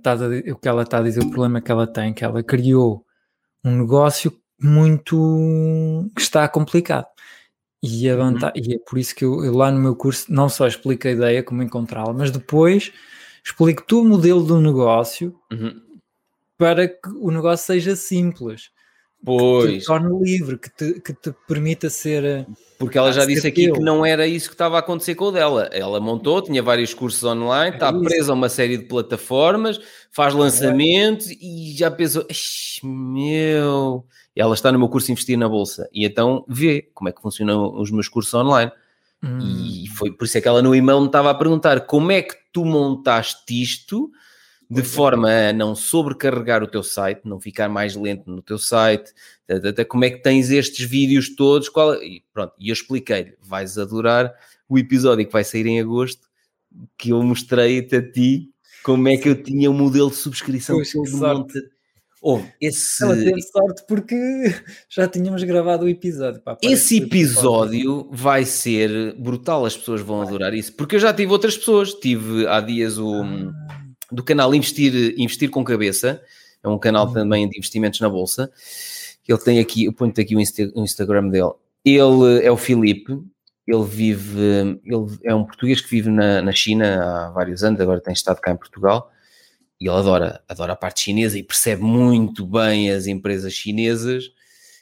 o que ela está a dizer, o problema que ela tem, que ela criou um negócio muito que está complicado. E, a uhum. e é por isso que eu, eu, lá no meu curso não só explico a ideia, como encontrá-la, mas depois explico todo o modelo do negócio uhum. para que o negócio seja simples. Pois. Que te torne livre, que te, que te permita ser. Eh, Porque ela já disse aqui teu. que não era isso que estava a acontecer com o dela. Ela montou, tinha vários cursos online, é está isso. presa a uma série de plataformas, faz lançamentos é. e já pensou, meu. Ela está no meu curso Investir na Bolsa e então vê como é que funcionam os meus cursos online. Hum. E foi por isso é que ela no e-mail me estava a perguntar como é que tu montaste isto de forma a não sobrecarregar o teu site, não ficar mais lento no teu site, como é que tens estes vídeos todos, qual, e pronto, e eu expliquei-lhe, vais adorar o episódio que vai sair em agosto, que eu mostrei-te a ti como é que eu tinha o um modelo de subscrição pois, todo monte. Oh, esse... Ela teve sorte porque já tínhamos gravado o episódio. Pá, esse episódio vai ser brutal, as pessoas vão adorar isso, porque eu já tive outras pessoas, tive há dias o... Ah do canal Investir, Investir com Cabeça, é um canal uhum. também de investimentos na Bolsa. Ele tem aqui, eu ponho-te aqui o, Insta, o, Instagram dele. Ele é o Filipe, ele vive, ele é um português que vive na, na China há vários anos, agora tem estado cá em Portugal, e ele adora, adora a parte chinesa e percebe muito bem as empresas chinesas,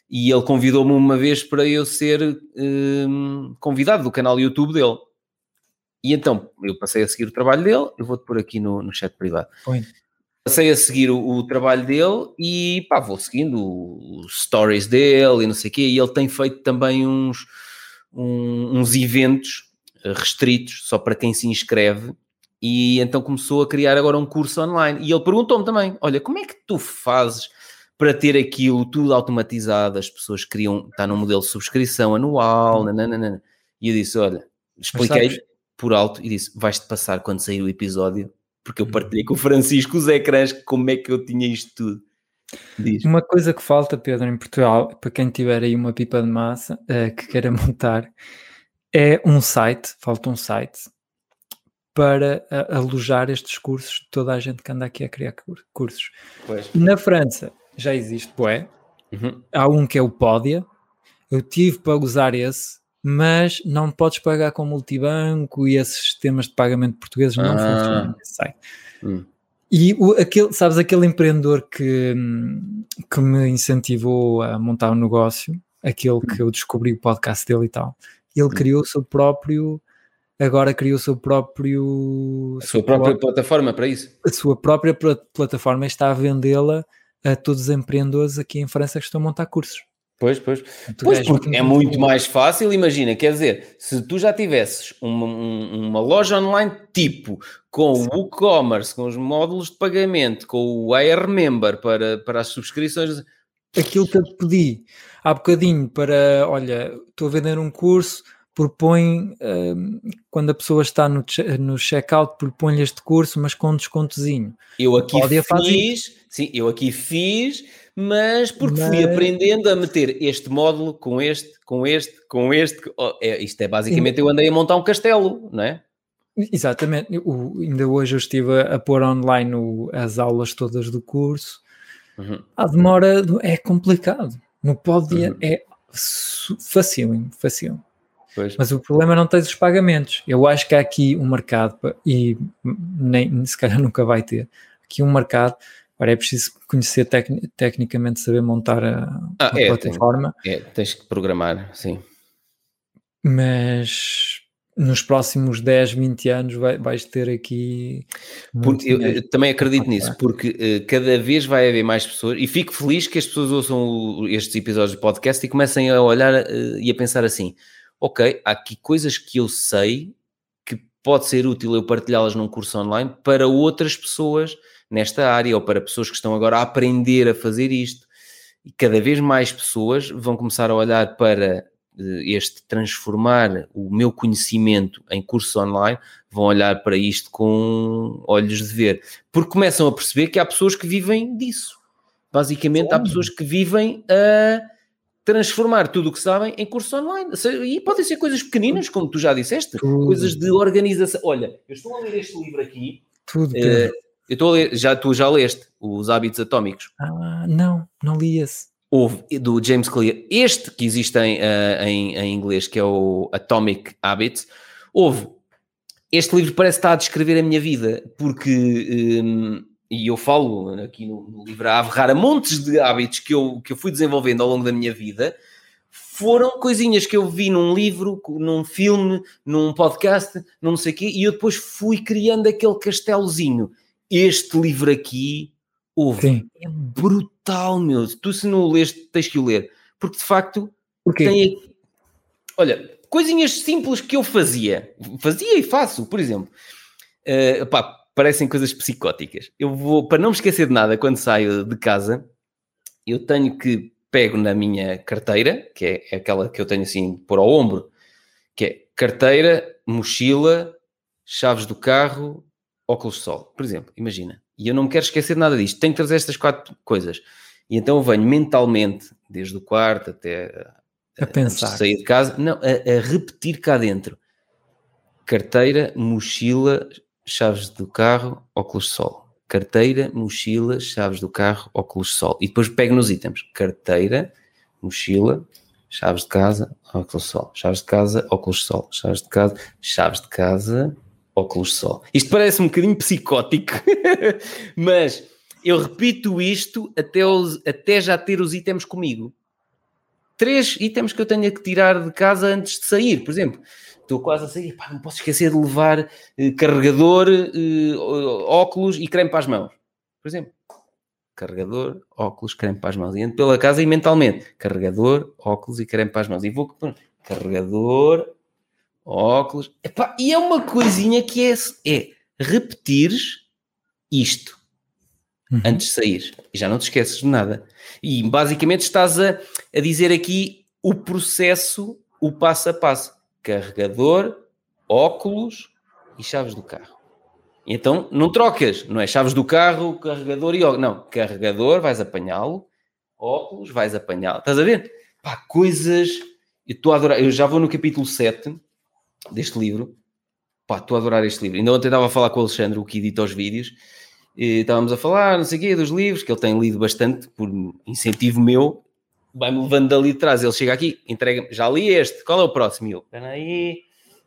e ele convidou-me uma vez para eu ser um, convidado do canal YouTube dele. E então eu passei a seguir o trabalho dele, eu vou-te pôr aqui no, no chat privado. Passei a seguir o, o, trabalho dele e pá, vou seguindo os stories dele e não sei o quê. E ele tem feito também uns, um, uns eventos eh, restritos só para quem se inscreve. E então começou a criar agora um curso online. E ele perguntou-me também: Olha, como é que tu fazes para ter aquilo tudo automatizado? As pessoas queriam estar num modelo de subscrição anual. Nananana. E eu disse: Olha, expliquei por alto e disse: Vais-te passar quando sair o episódio, porque eu partilhei com o Francisco os ecrãs, como é que eu tinha isto tudo. Diz. Uma coisa que falta, Pedro, em Portugal, para quem tiver aí uma pipa de massa uh, que queira montar, é um site, falta um site para uh, alojar estes cursos de toda a gente que anda aqui a criar cursos. Pois. Na França já existe, bué. Uhum. Há um que é o Podia. Eu tive para usar esse, mas não podes pagar com multibanco e esses sistemas de pagamento portugueses não ah. funcionam nesse site. Hum. E o, aquele, sabes, aquele empreendedor que, que me incentivou a montar um negócio, aquele que eu descobri o podcast dele e tal, ele criou o seu próprio, agora criou o seu próprio... A sua própria plataforma para isso? A sua própria plataforma está a vendê-la a todos os empreendedores aqui em França que estão a montar cursos. Pois, pois. pois porque é muito mais fácil, imagina, quer dizer, se tu já tivesses uma, uma loja online tipo, com Sim. o e-commerce, com os módulos de pagamento, com o AR Member para, para as subscrições... Aquilo que eu te pedi há bocadinho para, olha, estou a vender um curso, propõe, um, quando a pessoa está no, no checkout, propõe-lhe este curso, mas com um descontozinho. Eu aqui fiz, sim, eu aqui fiz mas porque mas... fui aprendendo a meter este módulo com este, com este, com este. Oh, é, isto é basicamente eu andei a montar um castelo, não é? Exatamente. O, ainda hoje eu estive a, a pôr online o, as aulas todas do curso. Uhum. A demora é complicado. No Podia uhum. é fácil, fácil. Mas o problema é não tens os pagamentos. Eu acho que há aqui um mercado, e nem se calhar nunca vai ter, aqui um mercado Agora é preciso conhecer tec tecnicamente, saber montar a, ah, a é, plataforma. Tem, é, tens que programar, sim. Mas nos próximos 10, 20 anos vai, vais ter aqui. Porque eu, eu, também acredito nisso, porque uh, cada vez vai haver mais pessoas, e fico feliz que as pessoas ouçam o, estes episódios de podcast e comecem a olhar uh, e a pensar assim: ok, há aqui coisas que eu sei que pode ser útil eu partilhá-las num curso online para outras pessoas nesta área ou para pessoas que estão agora a aprender a fazer isto. E cada vez mais pessoas vão começar a olhar para eh, este transformar o meu conhecimento em cursos online, vão olhar para isto com olhos de ver, porque começam a perceber que há pessoas que vivem disso. Basicamente, há pessoas que vivem a transformar tudo o que sabem em cursos online. E podem ser coisas pequeninas, como tu já disseste, tudo. coisas de organização. Olha, eu estou a ler este livro aqui. Tudo. Uh, eu estou a ler, já, tu já leste Os Hábitos Atómicos? Ah, não, não li esse. Houve, do James Clear, este que existe em, uh, em, em, inglês, que é o Atomic Habits, houve. Este livro parece estar a descrever a minha vida, porque, um, e eu falo aqui no, no livro a averrar a montes de hábitos que eu, que eu fui desenvolvendo ao longo da minha vida, foram coisinhas que eu vi num livro, num filme, num podcast, num não sei o quê, e eu depois fui criando aquele castelozinho este livro aqui, ouve, é brutal, meu. Tu se não o leste, tens que o ler. Porque de facto tem. Olha, coisinhas simples que eu fazia. Fazia e faço, por exemplo. Uh, parecem coisas psicóticas. Eu vou, para não me esquecer de nada, quando saio de casa, eu tenho que pego na minha carteira, que é, é aquela que eu tenho assim por ao ombro, que é carteira, mochila, chaves do carro, óculos de sol, por exemplo, imagina. E eu não me quero esquecer de nada disto, tenho que trazer estas quatro coisas. E então eu venho mentalmente, desde o quarto até a, a pensar, sair de casa, não, a, a, repetir cá dentro: carteira, mochila, chaves do carro, óculos de sol. Carteira, mochila, chaves do carro, óculos de sol. E depois pego nos itens: carteira, mochila, chaves de casa, óculos de sol. Chaves de casa, óculos de sol. Chaves de casa, chaves de casa, óculos só. Isto parece um bocadinho psicótico, mas eu repito isto até, os, até já ter os itens comigo. Três itens que eu tenho que tirar de casa antes de sair, por exemplo. Estou quase a sair, pá, não posso esquecer de levar eh, carregador, eh, óculos e creme para as mãos. Por exemplo, carregador, óculos, creme para as mãos. E ando pela casa e mentalmente, carregador, óculos e creme para as mãos. E vou carregador, óculos. Epá, e é uma coisinha que é, é repetires isto uhum. antes de sair. E já não te esqueces de nada. E basicamente estás a, a dizer aqui o processo, o passo a passo. Carregador, óculos, e chaves do carro. Então não trocas, não é chaves do carro, carregador e óculos. Não, carregador, vais apanhá-lo, óculos, vais apanhá-lo. Estás a ver? Pá, coisas. Eu estou a adorar. Eu já vou no capítulo 7 deste livro. Pá, estou a adorar este livro. Ainda ontem estava a falar com o Alexandre, o que edita os vídeos. E estávamos a falar, não sei o quê, dos livros, que ele tem lido bastante por incentivo meu. Vai-me levando dali de trás. Ele chega aqui, entrega-me, já li este, qual é o próximo? E eu, espera aí,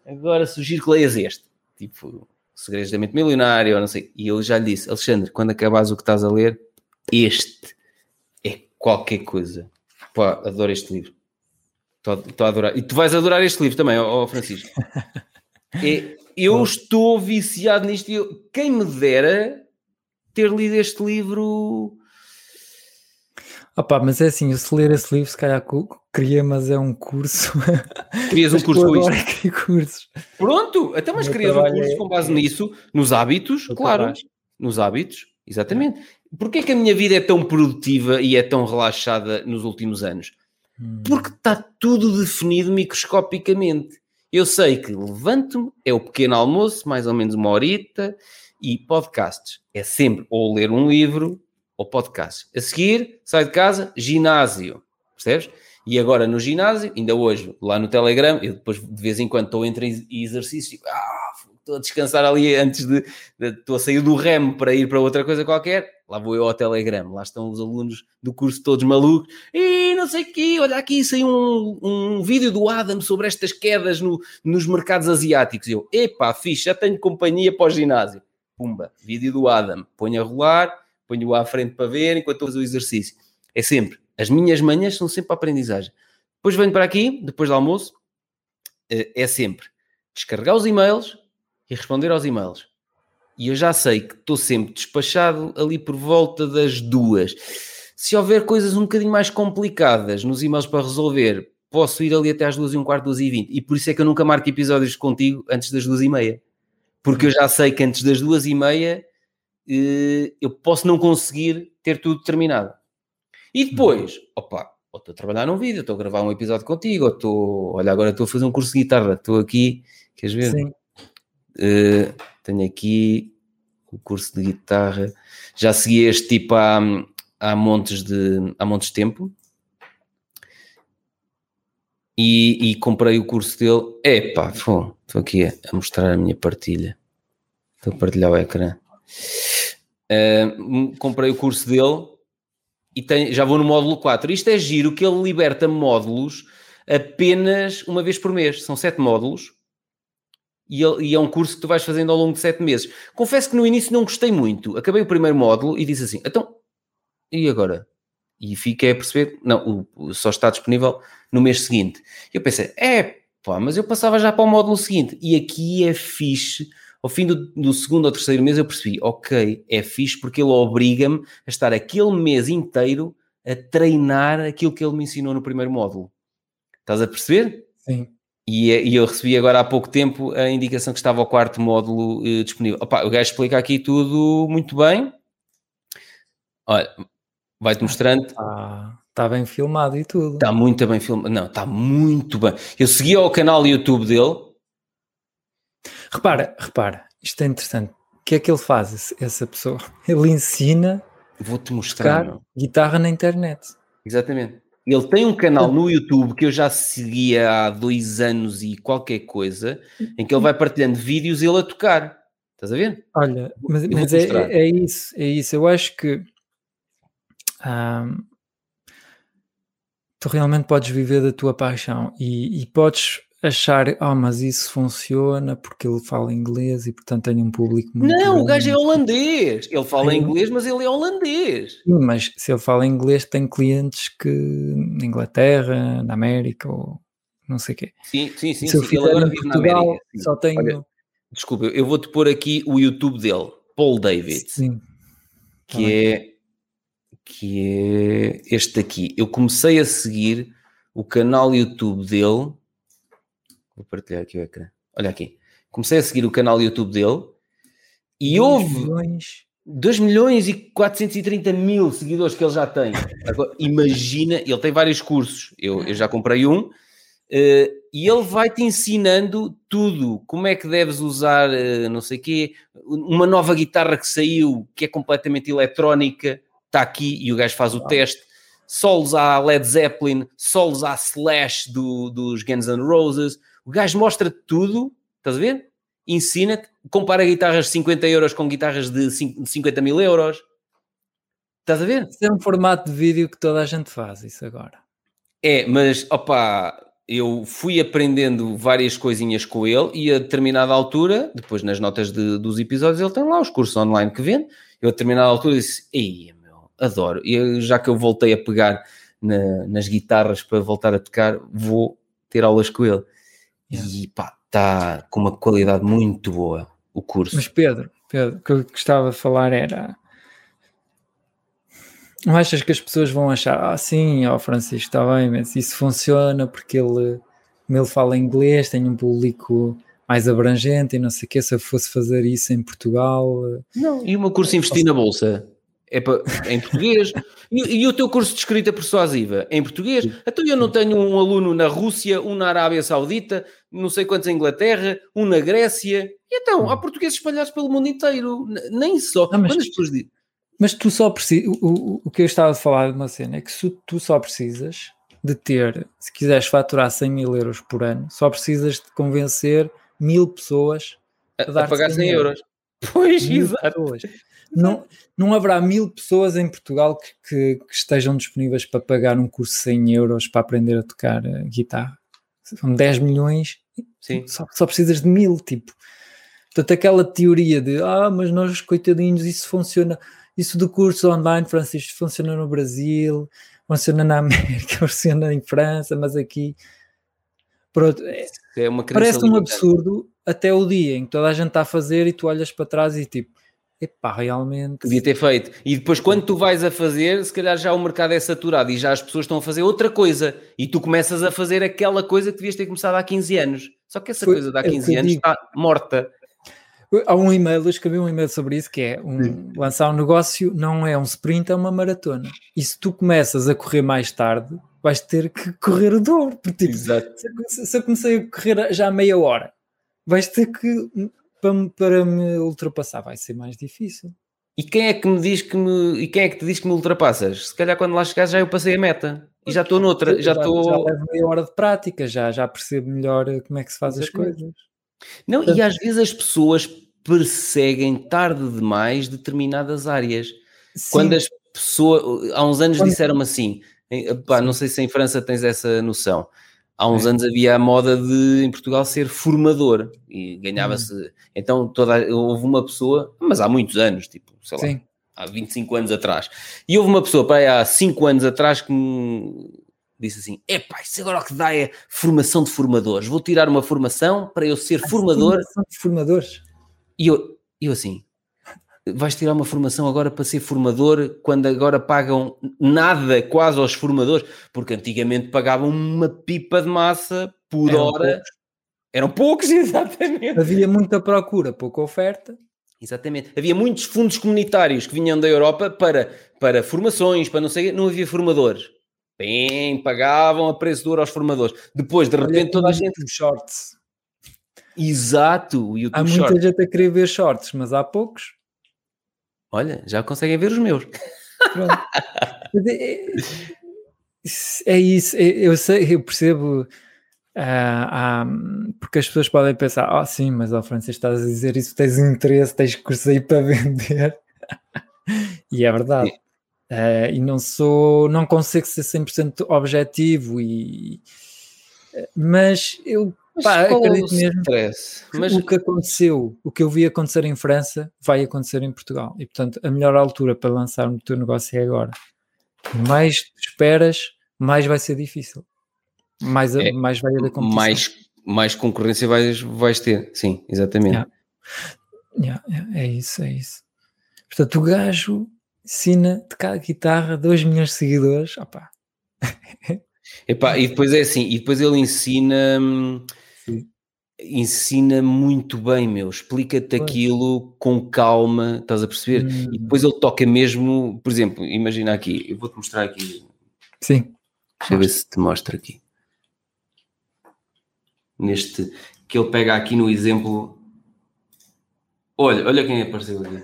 agora sugiro que leias este. Tipo, Segredos da Mente Milionária, ou não sei. E eu já lhe disse, Alexandre, quando acabares o que estás a ler, este é qualquer coisa. Pá, adoro este livro. Estou a adorar. E tu vais adorar este livro também, ó, ó Francisco. é, eu estou viciado nisto. Eu, quem me dera ter lido este livro Opa, mas é assim, eu se ler esse livro, se calhar queria, mas é um curso. Querias um curso com isto? cursos. Pronto, até então, mas querias um curso é... com base nisso, nos hábitos, claro, trabalho. nos hábitos, exatamente. Porquê que a minha vida é tão produtiva e é tão relaxada nos últimos anos? Porque está tudo definido microscopicamente. Eu sei que levanto-me, é o pequeno almoço, mais ou menos uma horita, e podcasts. É sempre ou ler um livro ou podcast. A seguir, sai de casa, ginásio. Percebes? E agora no ginásio, ainda hoje, lá no Telegram, eu depois de vez em quando estou entre exercícios, tipo, ah, estou a descansar ali antes de, de, estou a sair do remo para ir para outra coisa qualquer, lá vou eu ao Telegram, lá estão os alunos do curso todos malucos, e não sei o quê, olha aqui, saiu um, um vídeo do Adam sobre estas quedas no, nos mercados asiáticos. Eu, epá, fixe, já tenho companhia para o ginásio. Pumba, vídeo do Adam, ponho a rolar, ponho-o à frente para ver enquanto faço o exercício. É sempre, as minhas manhãs são sempre a aprendizagem. Depois venho para aqui, depois do almoço, eh, é sempre descarregar os e-mails e responder aos e-mails. E eu já sei que estou sempre despachado ali por volta das duas. Se houver coisas um bocadinho mais complicadas nos e-mails para resolver, posso ir ali até às duas e um quarto, duas e vinte. E por isso é que eu nunca marco episódios contigo antes das duas e meia. Porque eu já sei que antes das duas e meia eh, eu posso não conseguir ter tudo terminado. E depois, opa, ou estou a trabalhar num vídeo, estou a gravar um episódio contigo, ou estou, olha, agora estou a fazer um curso de guitarra, estou aqui, queres ver? Sim. Uh, tenho aqui o curso de guitarra, já segui este tipo há, há montes de, há montes de tempo. E, e comprei o curso dele. Epá, estou aqui a, a mostrar a minha partilha. Estou a partilhar o ecrã. Uh, comprei o curso dele e tem, já vou no módulo 4. Isto é giro que ele liberta módulos apenas uma vez por mês. São sete módulos e, e, é um curso que tu vais fazendo ao longo de sete meses. Confesso que no início não gostei muito. Acabei o primeiro módulo e disse assim: então, e agora? E fiquei a perceber, não, o, só está disponível no mês seguinte. Eu pensei, é pá, mas eu passava já para o módulo seguinte. E aqui é fixe ao fim do, do, segundo ou terceiro mês eu percebi, ok, é fixe porque ele obriga-me a estar aquele mês inteiro a treinar aquilo que ele me ensinou no primeiro módulo. Estás a perceber? Sim. E, e eu recebi agora há pouco tempo a indicação que estava o quarto módulo eh, disponível. Opa, o gajo explica aqui tudo muito bem. Olha, vai-te mostrando. Ah, está bem filmado e tudo. Está muito bem filmado. Não, está muito bem. Eu segui ao canal YouTube dele Repara, repara, isto é interessante. O que é que ele faz, essa pessoa? Ele ensina Vou-te mostrar guitarra na internet. Exatamente. Ele tem um canal no YouTube que eu já seguia há dois anos e qualquer coisa, em que ele vai partilhando vídeos ele a tocar. Estás a ver? Olha, mas, mas é, é, isso, é isso. Eu acho que tu realmente podes viver da tua paixão e, e podes achar, ah, oh, mas isso funciona porque ele fala inglês e portanto tem um público muito. Não, grande. o gajo é holandês. Ele fala inglês, mas ele é holandês. Sim, mas se ele fala inglês, tem clientes que na Inglaterra, na América ou não sei o quê. Sim, sim, sim. Se eu agora vive Portugal, na América. Sim. Só tenho. Olha, desculpa, eu vou-te pôr aqui o YouTube dele, Paul David. Sim. Que ah, é. Que é este aqui. Eu comecei a seguir o canal YouTube dele Vou partilhar aqui o ecrã. Olha aqui. Comecei a seguir o canal YouTube dele e houve milhões. 2 milhões e 430 mil seguidores que ele já tem. Agora, imagina, ele tem vários cursos. Eu, eu já comprei um. Uh, e ele vai-te ensinando tudo, como é que deves usar, uh, não sei o quê, uma nova guitarra que saiu, que é completamente eletrónica, está aqui e o gajo faz o teste, solos à Led Zeppelin, solos à Slash do, dos Guns N' Roses, o gajo mostra tudo, estás a ver? Ensina-te, compara guitarras de 50 euros com guitarras de 50 mil euros, estás a ver? Isso é um formato de vídeo que toda a gente faz, isso agora. É, mas opá, eu fui aprendendo várias coisinhas com ele e a determinada altura, depois nas notas de, dos episódios, ele tem lá os cursos online que vende. Eu a determinada altura disse: Ei, meu, adoro. E já que eu voltei a pegar na, nas guitarras para voltar a tocar, vou ter aulas com ele. Yeah. E pá, está com uma qualidade muito boa o curso. Mas Pedro, Pedro, o que eu gostava de falar era não achas que as pessoas vão achar, ah, sim, ó oh, Francisco, está bem, mas isso funciona porque ele, ele fala inglês, tem um público mais abrangente e não sei o que, se eu fosse fazer isso em Portugal... Não, e o meu curso investir na Bolsa? É, para, em português. E, e, o teu curso de escrita persuasiva? Em português? Então eu não tenho um aluno na Rússia, um na Arábia Saudita, não sei quantos em Inglaterra, um na Grécia. E então, há portugueses espalhados pelo mundo inteiro. Nem só. Não, mas... Pessoas mas tu só precisas. O, o que eu estava a falar de uma cena é que se tu só precisas de ter, se quiseres faturar 100 mil euros por ano, só precisas de convencer mil pessoas a, a, a pagar 100 euros. euros. Pois, mil exato. Pessoas. Não, não haverá mil pessoas em Portugal que, que, que, estejam disponíveis para pagar um curso de 100 euros para aprender a tocar uh, guitarra. São 10 milhões, Sim. Só, só precisas de mil, tipo. Portanto, aquela teoria de ah, mas nós, coitadinhos, isso funciona isso do curso online, Francisco, funciona no Brasil, funciona na América, funciona em França, mas aqui. Pronto, é, é parece um absurdo até o dia em que toda a gente está a fazer e tu olhas para trás e tipo, epá, realmente. Podia ter feito. E depois, quando tu vais a fazer, se calhar já o mercado é saturado e já as pessoas estão a fazer outra coisa e tu começas a fazer aquela coisa que devias ter começado há 15 anos. Só que essa Foi, coisa de há 15 anos digo. está morta. Há um e-mail, eu escrevi um e-mail sobre isso, que é um, lançar um negócio não é um sprint, é uma maratona. E se tu começas a correr mais tarde, vais ter que correr o dobro. Tipo, Exato. Se, se eu comecei a correr já meia hora, vais ter que, para, para me ultrapassar, vai ser mais difícil. E quem é que me diz que me, e quem é que te diz que me ultrapassas? Se calhar quando lá chegares já eu passei a meta e já estou noutra, já estou. Já, já levo meia hora de prática, já, já percebo melhor como é que se faz as coisas. Não, e às vezes as pessoas perseguem tarde demais determinadas áreas. Sim. Quando as pessoas, há uns anos disseram-me assim, pá, não sei se em França tens essa noção. Há uns é. anos havia a moda de em Portugal ser formador e ganhava-se. Hum. Então toda, houve uma pessoa, mas há muitos anos, tipo, sei lá, Sim. há 25 anos atrás. E houve uma pessoa, pá, há 5 anos atrás que me disse assim: epá, isso agora o que dá é formação de formadores. Vou tirar uma formação para eu ser a formador. Formação de formadores. E eu, eu assim, vais tirar uma formação agora para ser formador, quando agora pagam nada quase aos formadores, porque antigamente pagavam uma pipa de massa por Eram hora. Poucos. Eram poucos, exatamente. Havia muita procura, pouca oferta. Exatamente. Havia muitos fundos comunitários que vinham da Europa para, para formações, para não sei, não havia formadores. Bem, pagavam a preço duro aos formadores. Depois, de repente, toda a gente. Shorts. Exato, o YouTube Há muita Shorts. gente a querer ver shorts, mas há poucos. Olha, já conseguem ver os meus. é, é, isso, é, eu sei, eu percebo. Uh, porque as pessoas podem pensar, ah, oh, sim, mas ao oh, Francisco estás a dizer isso, tens interesse, tens cursos aí para vender. e é verdade. Uh, e não sou, não consigo ser 100% objetivo e mas eu Pá, acredito mesmo Mas... o que aconteceu, o que eu vi acontecer em França, vai acontecer em Portugal. E portanto, a melhor altura para lançar o teu negócio é agora. Mais esperas, mais vai ser difícil. Mais, é, mais vai haver competição. Mais, mais concorrência vais, vais ter, sim, exatamente. Yeah. Yeah, yeah, é isso, é isso. Portanto, o gajo ensina de cada guitarra 2 milhões de seguidores. Opa. Epá, e depois é assim, e depois ele ensina hum, ensina muito bem, meu. Explica-te aquilo com calma, estás a perceber? Hum. E depois ele toca mesmo, por exemplo, imagina aqui, eu vou-te mostrar aqui. Sim. Deixa eu ver se te mostra aqui. neste que ele pega aqui no exemplo. Olha, olha quem apareceu aqui.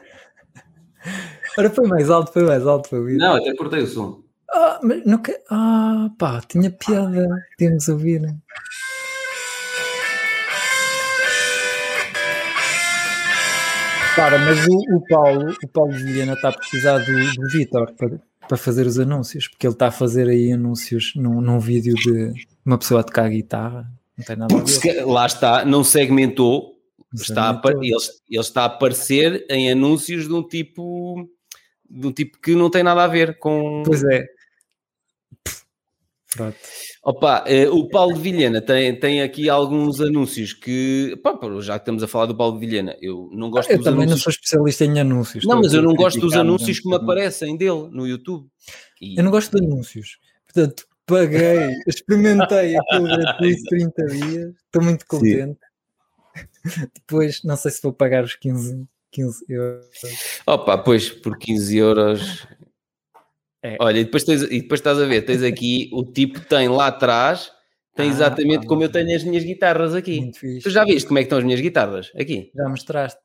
Ora, foi mais alto, foi mais alto. Foi não, até cortei o som. Ah, mas não que... ah pá, tinha piada. Temos a ouvir. Para, mas o, o, Paulo, o Paulo Vilhena está a precisar do, do Vitor para, para fazer os anúncios, porque ele está a fazer aí anúncios num, num vídeo de uma pessoa a tocar guitarra. Não tem nada a ver. Lá está, não segmentou, está a, ele, ele está a aparecer em anúncios de um tipo de um tipo que não tem nada a ver com. Pois é. Pronto. Opa, eh, o Paulo de Vilhena tem, tem aqui alguns anúncios que, já que estamos a falar do Paulo de Vilhena, eu não gosto eu dos também anúncios. não sou especialista em anúncios. Não, mas eu não gosto dos anúncios que me aparecem dele no YouTube. E... Eu não gosto de anúncios. Portanto, paguei, experimentei aquilo gratuito 30 dias, estou muito contente. Sim. Depois, não sei se vou pagar os 15, 15 euros. Opa, pois, por 15 euros é. Olha, e depois, tens, e depois estás a ver, tens aqui o tipo tem lá atrás, tem ah, exatamente como eu tenho as minhas guitarras aqui. Tu já viste como é que estão as minhas guitarras? Aqui. Já mostraste.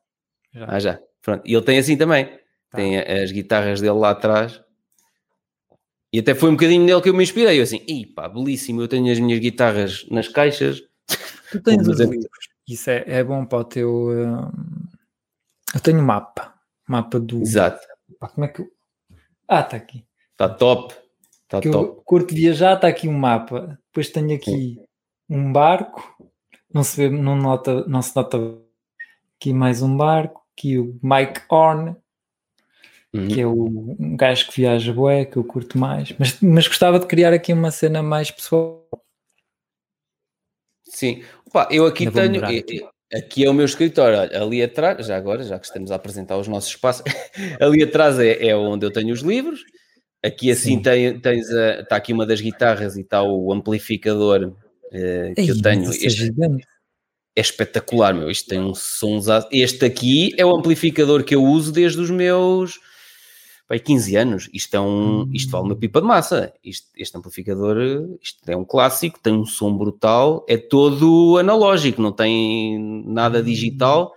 Já. Ah, já. Pronto. E ele tem assim também. Tá. Tem as guitarras dele lá atrás. E até foi um bocadinho nele que eu me inspirei. Eu assim, ih pá, belíssimo, eu tenho as minhas guitarras nas caixas. Tu tens os livros. Isso é, é bom para o teu... Uh... Eu tenho um mapa. Mapa do... Exato. Pá, como é que eu... Ah, está aqui. Está top. Está top. Eu curto viajar, está aqui um mapa. Depois tenho aqui Sim. um barco. Não se vê, não, nota, não se nota aqui mais um barco. Aqui o Mike Horn, uhum. que é o, um gajo que viaja bué, que eu curto mais. Mas, mas gostava de criar aqui uma cena mais pessoal. Sim. Opa, eu aqui eu tenho... Aqui. aqui é o meu escritório, Olha, ali atrás, já agora, já que estamos a apresentar os nossos espaços, ali atrás é, é onde eu tenho os livros, Aqui assim tem, tens a, está aqui uma das guitarras e está o amplificador uh, que Ei, eu tenho. É este é espetacular, meu. Isto tem um som. Este aqui é o amplificador que eu uso desde os meus pai, 15 anos. Isto, é um, isto vale uma pipa de massa. Isto, este amplificador isto é um clássico, tem um som brutal, é todo analógico, não tem nada hum. digital.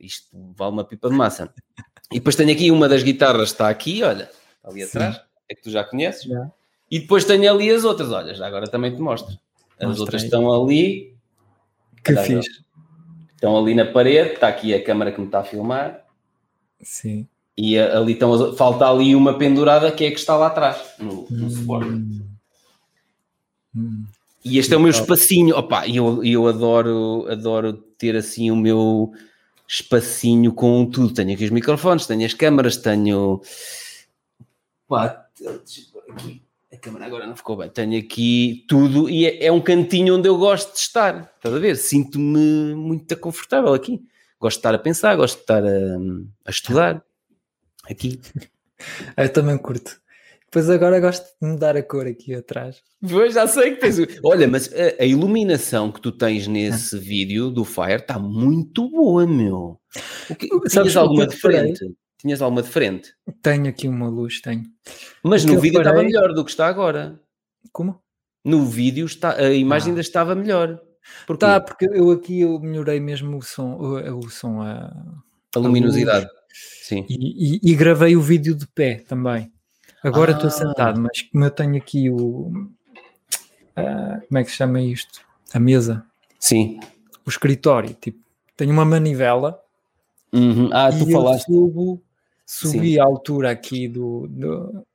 Isto vale uma pipa de massa. E depois tenho aqui uma das guitarras, está aqui, olha, ali Sim. É que tu já conheces. E depois tenho ali as outras, olha, já agora também te mostro. As Mostra outras estão ali. Que fiz. Estão ali na parede, está aqui a câmara que me está a filmar. Sim. E ali estão, falta ali uma pendurada que é que está lá atrás, no, no hum. suporte. Hum. E este é o meu espacinho. Opa, eu, eu adoro, adoro ter assim o meu espacinho com tudo. Tenho aqui os microfones, tenho as câmaras, tenho. Pá, aqui. A câmera agora não ficou bem. Tenho aqui tudo e é, é, um cantinho onde eu gosto de estar. Estás a ver? Sinto-me muito confortável aqui. Gosto de estar a pensar, gosto de estar a, a estudar. Aqui. eu também curto. Depois agora gosto de mudar a cor aqui atrás. Pois, já sei que tens. Olha, mas a, a iluminação que tu tens nesse ah. vídeo do Fire está muito boa, meu. O que, Sabes alguma diferente? Tinhas alguma diferente? Tenho aqui uma luz, tenho. Mas no vídeo estava melhor do que está agora. Como? No vídeo está, a imagem ah. ainda estava melhor. Porquê? Tá, porque eu aqui eu melhorei mesmo o som, o, o som, a, a luminosidade. Sim. E, e, e, gravei o vídeo de pé também. Agora estou ah. sentado, mas como eu tenho aqui o. Uh, como é que se chama isto? A mesa. Sim. O escritório. Tipo, tenho uma manivela. Uhum. Ah, tu falaste. Subo, subi Sim. a altura aqui do, do,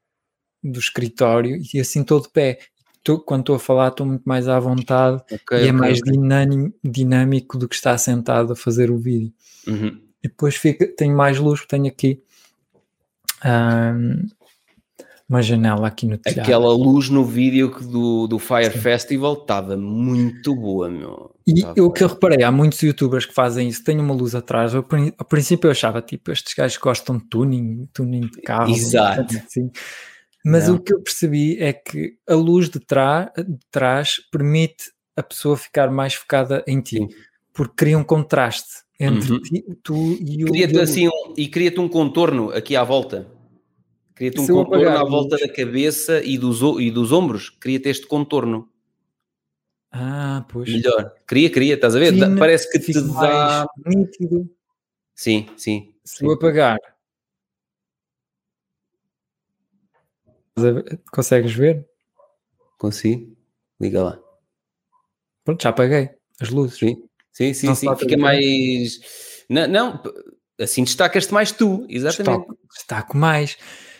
do, escritório e assim estou de pé. Tô, quando estou a falar, estou muito mais à vontade okay, e é okay, mais okay. Dinâmico, dinâmico do que estar sentado a fazer o vídeo. Uhum. E depois fica, tenho mais luz, tenho aqui um, uma janela aqui no telhado. Aquela luz no vídeo do, do Fire Sim. Festival estava muito boa, meu. E tá o que eu reparei, há muitos youtubers que fazem isso, têm uma luz atrás. Eu, ao princípio eu achava, tipo, estes gajos gostam de tuning, tuning de carro. Exato. Assim. Mas Não. o que eu percebi é que a luz de, trás, de trás permite a pessoa ficar mais focada em ti, Sim. porque cria um contraste entre uhum. ti, tu e o. Cria-te assim um, e cria-te um contorno aqui à volta. Cria-te um contorno à volta da cabeça e dos, e dos ombros. Cria-te este contorno. Ah, pois. Melhor. Queria, queria, estás a ver? Fina, Parece que te dá. Nítido. Sim, sim. Se sim. eu apagar. Consegues ver? Consigo. Liga lá. Pronto, já apaguei as luzes. Sim, sim, sim. sim. Fica mais. Não, não, assim destacas-te mais tu, exatamente. Destaco, destaco mais.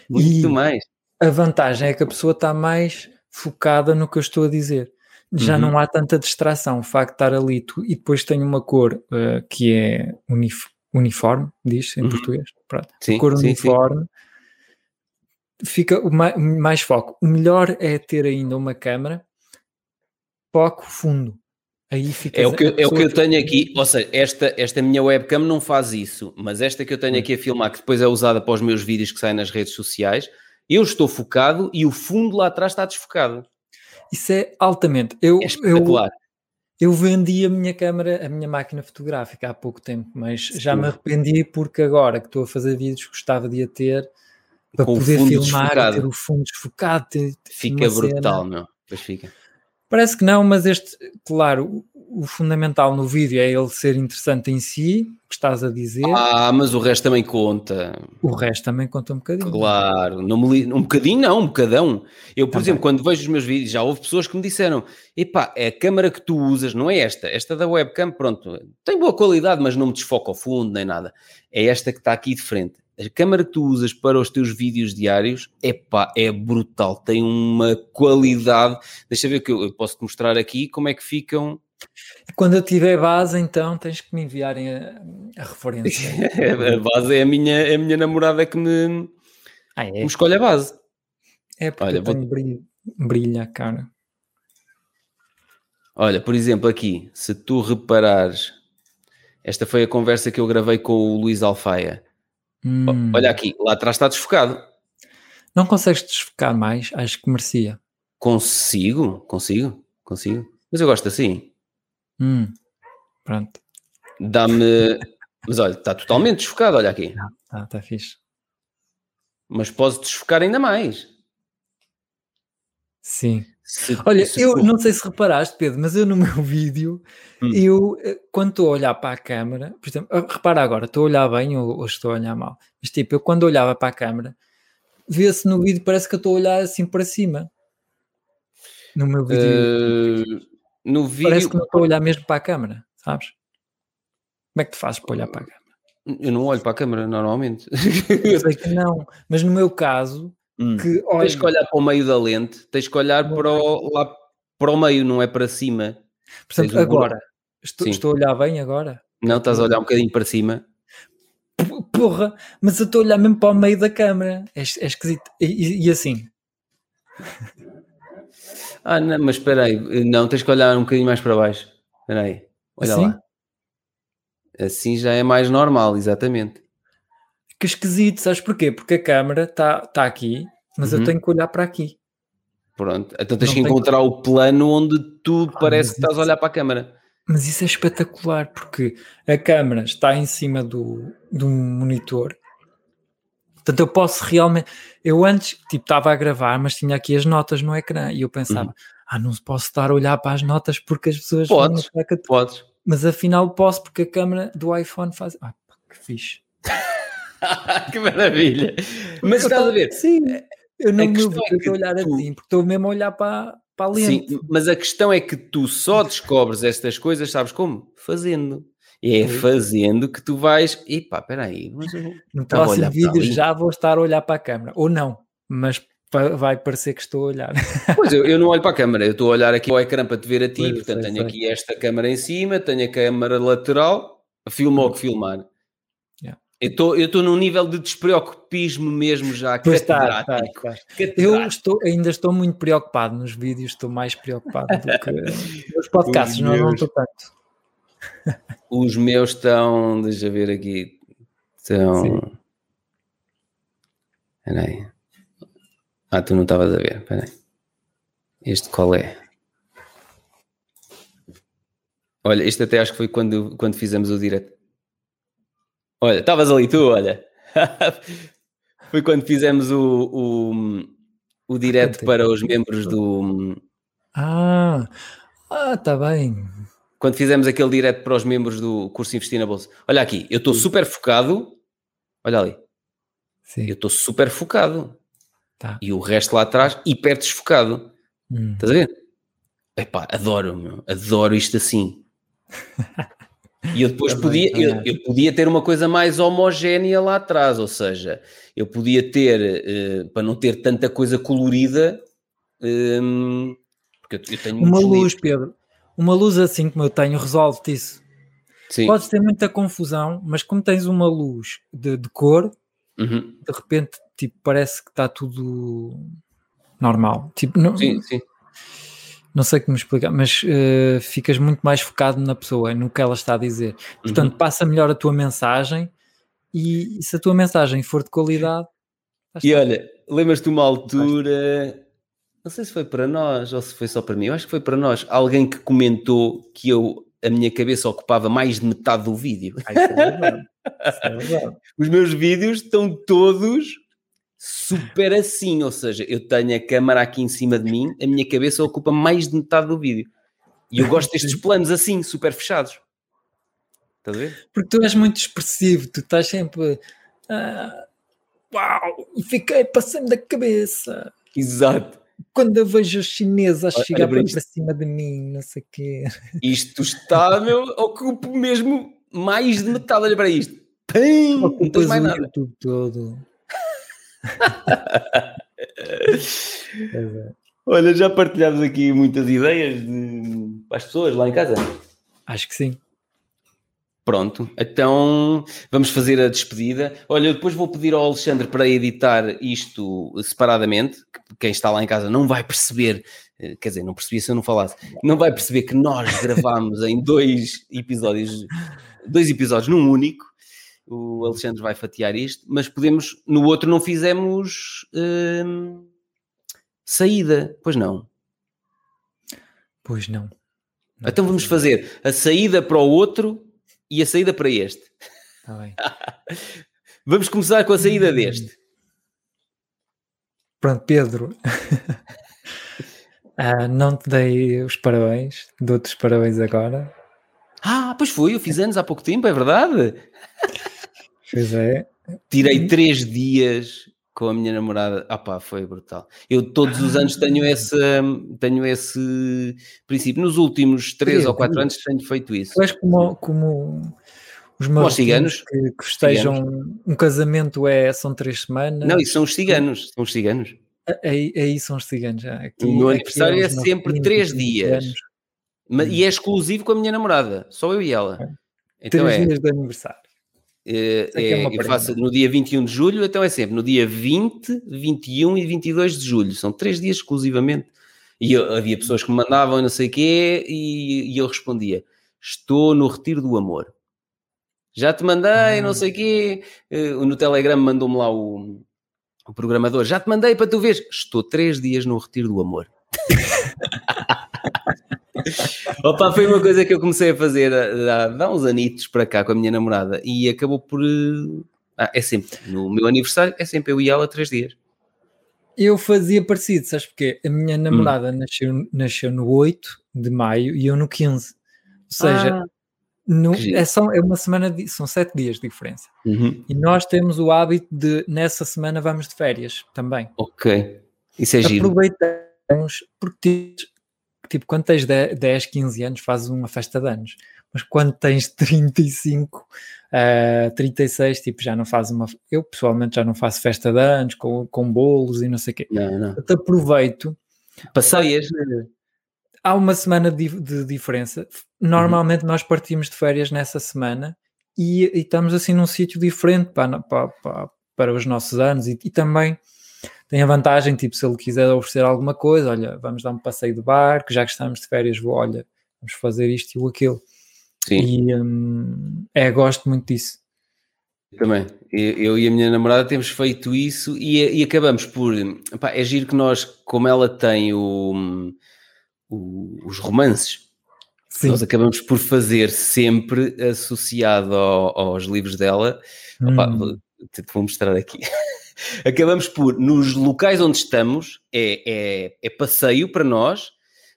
Muito e mais. A vantagem é que a pessoa está mais focada no que eu estou a dizer. Já uhum. não há tanta distração. O facto de estar ali tu, e depois tem uma cor uh, que é unif uniforme, diz em uhum. português. Pronto. Sim, cor sim, uniforme. Sim. Fica mais foco. O melhor é ter ainda uma câmera foco fundo. Aí fica é o que, é o que eu tenho aqui, ou seja, esta, esta minha webcam não faz isso, mas esta que eu tenho hum. aqui a filmar, que depois é usada para os meus vídeos que saem nas redes sociais, eu estou focado e o fundo lá atrás está desfocado. Isso é altamente. Eu, é espetacular. Eu, eu vendi a minha câmera, a minha máquina fotográfica há pouco tempo, mas Sim. já me arrependi porque agora que estou a fazer vídeos gostava de a ter para Com poder filmar ter o fundo desfocado. Ter, ter fica brutal, cena. meu. Pois fica. Parece que não, mas este, claro, o, fundamental no vídeo é ele ser interessante em si, o que estás a dizer. Ah, mas o resto também conta. O resto também conta um bocadinho. Claro, não me li... um bocadinho não, um bocadão. Eu, por também. exemplo, quando vejo os meus vídeos, já houve pessoas que me disseram: epá, é a câmera que tu usas, não é esta, esta da webcam, pronto, tem boa qualidade, mas não me desfoca ao fundo nem nada. É esta que está aqui de frente a câmera que tu usas para os teus vídeos diários, epá, é brutal, tem uma qualidade. Deixa eu ver que eu posso te mostrar aqui como é que ficam. Quando eu tiver base, então tens que me enviarem a, a referência. a base é a minha, é a minha namorada que me, ah, é? me escolhe a base. É porque Olha, vou... brilho, brilho a cara. Olha, por exemplo, aqui, se tu reparares, esta foi a conversa que eu gravei com o Luís Alfaia. Hum. Olha aqui, lá atrás está desfocado. Não consegues desfocar mais? Acho que merecia. Consigo, consigo, consigo. Mas eu gosto assim. Hum. Pronto. Dá-me. Mas olha, está totalmente desfocado, olha aqui. Está, está fixe. Mas podes desfocar ainda mais. Sim. Se, Olha, se eu for... não sei se reparaste, Pedro, mas eu no meu vídeo, hum. eu eh, quando estou a olhar para a câmera, por exemplo, ah, repara agora, estou a olhar bem ou, ou estou a olhar mal, mas tipo, eu quando olhava para a câmera, vê-se no vídeo, parece que eu estou a olhar assim para cima. No meu vídeo. Uh, no vídeo. Parece que não estou a olhar mesmo para a câmera, sabes? Como é que tu fazes para olhar para a câmera? Eu não olho para a câmera normalmente. Eu sei que não, mas no meu caso, Hum. Que, olha, tens que olhar para o meio da lente, tens que olhar para o, lá para o meio, não é para cima. Portanto, um agora, estou, estou, a olhar bem agora? Não, estás a olhar um bocadinho para cima. Porra, mas eu estou a olhar mesmo para o meio da câmera. É, é esquisito. E, e, assim? Ah, não, mas espera aí. Não, tens que olhar um bocadinho mais para baixo. Espera aí. Olha assim? lá. Assim já é mais normal, exatamente que esquisito, sabes porquê? Porque a câmera está tá aqui, mas uhum. eu tenho que olhar para aqui. Pronto, então tens não que encontrar que... o plano onde tu ah, parece que estás a olhar para a câmera. Mas isso é espetacular, porque a câmera está em cima do, do monitor. Portanto, eu posso realmente. Eu antes, tipo, estava a gravar, mas tinha aqui as notas no ecrã e eu pensava, uhum. ah, não posso estar a olhar para as notas porque as pessoas. Podes, podes. Mas afinal posso, porque a câmera do iPhone faz. Ah, que fixe. que maravilha! Mas estás a ver? Sim, eu não me estou é a olhar tu... assim, porque estou mesmo a olhar para, para a lente. Sim, mas a questão é que tu só descobres estas coisas, sabes como? Fazendo. É fazendo que tu vais. E pá, espera aí. Mas eu no próximo vídeo já vou estar a olhar para a câmera. Ou não, mas vai parecer que estou a olhar. Pois eu, eu não olho para a câmera, eu estou a olhar aqui ao ecrã para te ver a ti. Pois, portanto, tenho aqui esta câmera em cima, tenho a câmera lateral, filmo o que filmar. Eu estou num nível de despreocupismo mesmo já pois catedrático. Tá, tá, tá. Eu estou, ainda estou muito preocupado nos vídeos, estou mais preocupado do que nos podcasts, não, não estou tanto. Os meus estão, deixa eu ver aqui, estão... Espera aí. Ah, tu não estavas a ver, espera aí. Este qual é? Olha, este até acho que foi quando, quando fizemos o direto. Olha, estavas ali tu, olha. Foi quando fizemos o, o, o direto para os membros do. Ah, Ah, tá bem. Quando fizemos aquele direto para os membros do curso Investir na Bolsa. Olha aqui, eu estou super focado. Olha ali. Sim. Eu estou super focado. Tá. E o resto lá atrás, hiper desfocado. Hum. Estás a ver? Epá, adoro, meu. Adoro isto assim. E eu depois podia, eu, eu, podia ter uma coisa mais homogénea lá atrás, ou seja, eu podia ter, uh, para não ter tanta coisa colorida, um, porque eu, tenho uma luz, livros. Pedro, uma luz assim como eu tenho, resolve-te isso. Sim. Podes ter muita confusão, mas como tens uma luz de, de cor, uhum. de repente tipo, parece que está tudo normal. Tipo, não, sim, sim não sei como explicar, mas uh, ficas muito mais focado na pessoa, no que ela está a dizer. Portanto, uhum. passa melhor a tua mensagem e, e, se a tua mensagem for de qualidade. E olha, lembras-te uma altura, não sei se foi para nós ou se foi só para mim, eu acho que foi para nós, alguém que comentou que eu, a minha cabeça ocupava mais de metade do vídeo. Ah, isso é verdade. Isso é verdade. Os meus vídeos estão todos super assim, ou seja, eu tenho a câmara aqui em cima de mim, a minha cabeça ocupa mais de metade do vídeo. E eu gosto destes planos assim, super fechados. Estás a ver? Porque tu és muito expressivo, tu estás sempre. Ah, uau! E fiquei, passando da cabeça. Exato. Quando eu vejo os chineses a chegar para, para cima de mim, não sei o quê. Isto está, meu, ocupo mesmo mais de metade. Olha para isto. Pim, não tens mais nada. YouTube todo. Olha, já partilhámos aqui muitas ideias de... para as pessoas lá em casa. Acho que sim. Pronto, então vamos fazer a despedida. Olha, depois vou pedir ao Alexandre para editar isto separadamente. Quem está lá em casa não vai perceber, eh, quer dizer, não percebia se eu não falasse, não vai perceber que nós gravámos em dois episódios, dois episódios num único o Alexandre vai fatiar isto, mas podemos, no outro não fizemos hum, saída, pois não? Pois não. não então vamos fazer a saída para o outro e a saída para este. Tá bem. vamos começar com a saída hum. deste. Pronto, Pedro. ah, não te dei os parabéns, dou-te os parabéns agora. Ah, pois foi, eu fiz anos há pouco tempo, é verdade. Pois é. Tirei três dias com a minha namorada. Ah pá, foi brutal. Eu todos os anos tenho esse, tenho esse princípio. Nos últimos três ou quatro anos tenho feito isso. Tu és como, como os meus ciganos que, que festejam ciganos. um casamento é, são três semanas. Não, isso são os ciganos. São os ciganos. Aí, aí são os ciganos. Aqui, o meu aniversário é, é sempre três dias. Mas, e é exclusivo com a minha namorada, só eu e ela. Então três é, dias de aniversário. É, é, eu faço no dia 21 de julho, então é sempre no dia 20, 21 e 22 de julho. São três dias exclusivamente. E eu, havia pessoas que me mandavam não sei o quê e, e, eu respondia: Estou no retiro do amor. Já te mandei, não sei o quê. Uh, no Telegram mandou-me lá o, o programador: Já te mandei para tu veres. Estou três dias no retiro do amor. Opa, foi uma coisa que eu comecei a fazer há, há uns anitos para cá com a minha namorada e acabou por. Eh, ah, é sempre, no meu aniversário, é sempre eu e ela três dias. Eu fazia parecido, sabes porque A minha namorada hum. nasceu, nasceu no 8 de maio e eu no 15. Ou seja, ah, no, é, só, é uma semana, de, são sete dias de diferença. Uhum. E nós temos o hábito de, nessa semana, vamos de férias também. Ok. Isso é giro. Aproveitamos, porque tipo, quando tens 10, 15 anos, fazes uma festa de anos. Mas quando tens 35, uh, 36, tipo, já não fazes uma. Eu pessoalmente já não faço festa de anos com, com bolos e não sei o quê. Não, não. Eu te aproveito. Passeias. Há uma semana de, de diferença. Normalmente uhum. nós partimos de férias nessa semana e, e estamos assim num sítio diferente para, para, para, para, os nossos anos e, e também tem a vantagem, tipo, se ele quiser oferecer alguma coisa, olha, vamos dar um passeio de barco, já que estamos de férias, vou, olha, vamos fazer isto e aquilo. Sim. E hum, é, gosto muito disso. Também, eu e a minha namorada temos feito isso e, e acabamos por. Pá, é giro que nós, como ela tem o, o, os romances, Sim. nós acabamos por fazer sempre associado ao, aos livros dela. Hum. Opa, vou, vou mostrar aqui. acabamos por, nos locais onde estamos, é, é, é passeio para nós,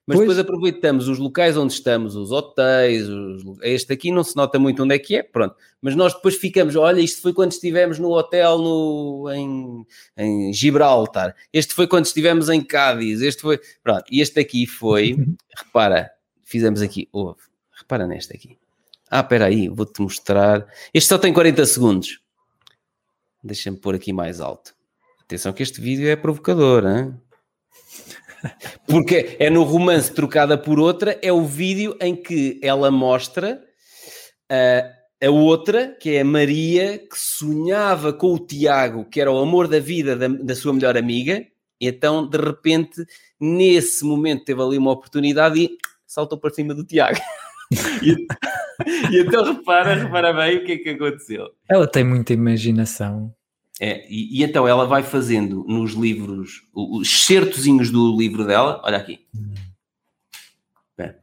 Mas pois. depois aproveitamos os locais onde estamos, os hotéis, os... este aqui não se nota muito onde é que é, pronto. Mas nós depois ficamos, olha, isto foi quando estivemos no hotel no, em, em Gibraltar, este foi quando estivemos em Cádiz, este foi, pronto, e este aqui foi, repara, fizemos aqui, oh, repara neste aqui. Ah, espera aí, vou-te mostrar. Este só tem 40 segundos. Deixa-me pôr aqui mais alto. Atenção que este vídeo é provocador, hein? Porque é no romance trocada por outra, é o vídeo em que ela mostra a, a outra, que é a Maria, que sonhava com o Tiago, que era o amor da vida da, da sua melhor amiga, e então, de repente, nesse momento, teve ali uma oportunidade e saltou para cima do Tiago. e, e, então, repara, repara bem o que é que aconteceu. Ela tem muita imaginação. É, e, e, então ela vai fazendo nos livros, os certozinhos do livro dela, olha aqui. É.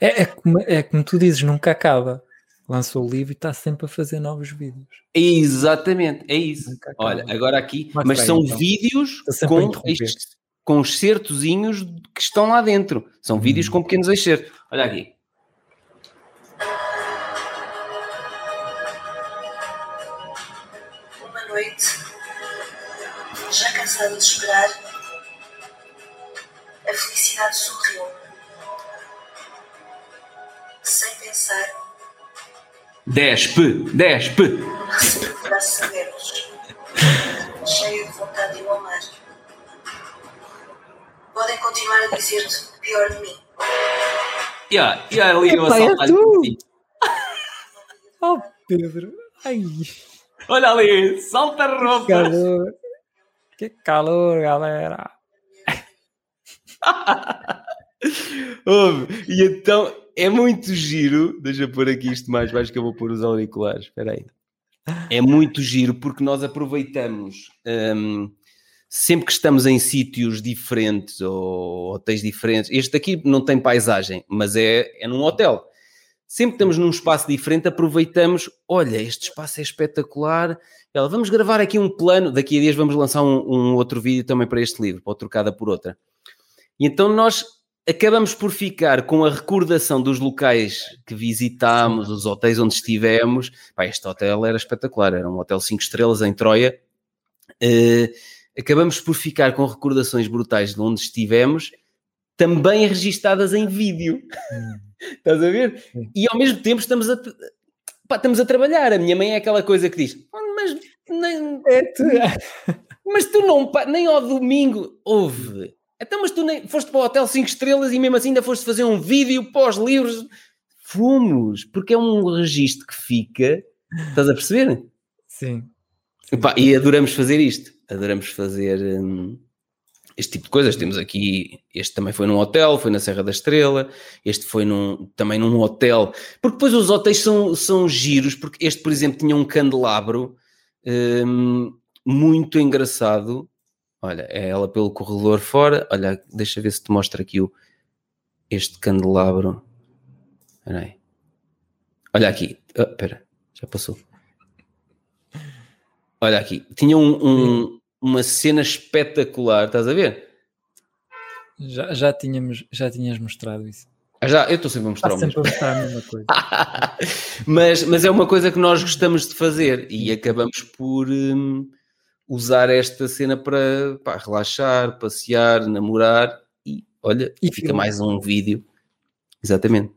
É, é, como, é como tu dizes, nunca acaba. Lançou o livro e está sempre a fazer novos vídeos. Exatamente, é isso. Olha, agora aqui, mas, mas são então. vídeos com, estes, com os certozinhos que estão lá dentro. São hum. vídeos com pequenos excertos. Olha aqui. Cansado de esperar, a felicidade sorriu. Sem pensar. Despe, despe. Recebi braços abertos, cheio de vontade de o amar. Podem continuar a dizer-te o pior de mim. Yeah, e ali eu a é tu. Oh, Pedro. Ai. Olha ali, salta roupa. Que calor, galera! e então é muito giro. Deixa eu pôr aqui isto mais baixo que eu vou pôr os auriculares. Espera aí. É muito giro porque nós aproveitamos um, sempre que estamos em sítios diferentes ou hotéis diferentes. Este aqui não tem paisagem, mas é, é num hotel. Sempre estamos num espaço diferente, aproveitamos. Olha, este espaço é espetacular ela, vamos gravar aqui um plano, daqui a dias vamos lançar um, um outro vídeo também para este livro, para trocada por outra. E então nós acabamos por ficar com a recordação dos locais que visitámos, os hotéis onde estivemos. Pá, este hotel era espetacular, era um hotel 5 estrelas em Troia. Uh, acabamos por ficar com recordações brutais de onde estivemos, também registadas em vídeo. Hum. Estás a ver? E ao mesmo tempo estamos a, pá, estamos a trabalhar. A minha mãe é aquela coisa que diz: mas nem, é tu, mas tu não, nem ao domingo houve. Então, mas tu nem foste para o hotel 5 estrelas e mesmo assim ainda foste fazer um vídeo pós livros. Fomos, porque é um registro que fica. Estás a perceber? Sim. E, pá, e adoramos fazer isto. Adoramos fazer hum, este tipo de coisas. Temos aqui, este também foi num hotel, foi na Serra da Estrela, este foi num, também num hotel. Porque depois os hotéis são, são giros, porque este, por exemplo, tinha um candelabro um, muito engraçado. Olha, é ela pelo corredor fora. Olha, deixa ver se te mostra aqui o, este candelabro. Espera aí. Olha aqui. Oh, espera, já passou. Olha aqui. Tinha um, um, uma cena espetacular, estás a ver? Já, já, tínhamos, já tinhas mostrado isso. Ah, já, eu estou sempre a mostrar sempre a mostrar a mesma coisa. mas, mas é uma coisa que nós gostamos de fazer e acabamos por hum, usar esta cena para pá, relaxar, passear, namorar e olha, e fica filme. mais um vídeo. Exatamente.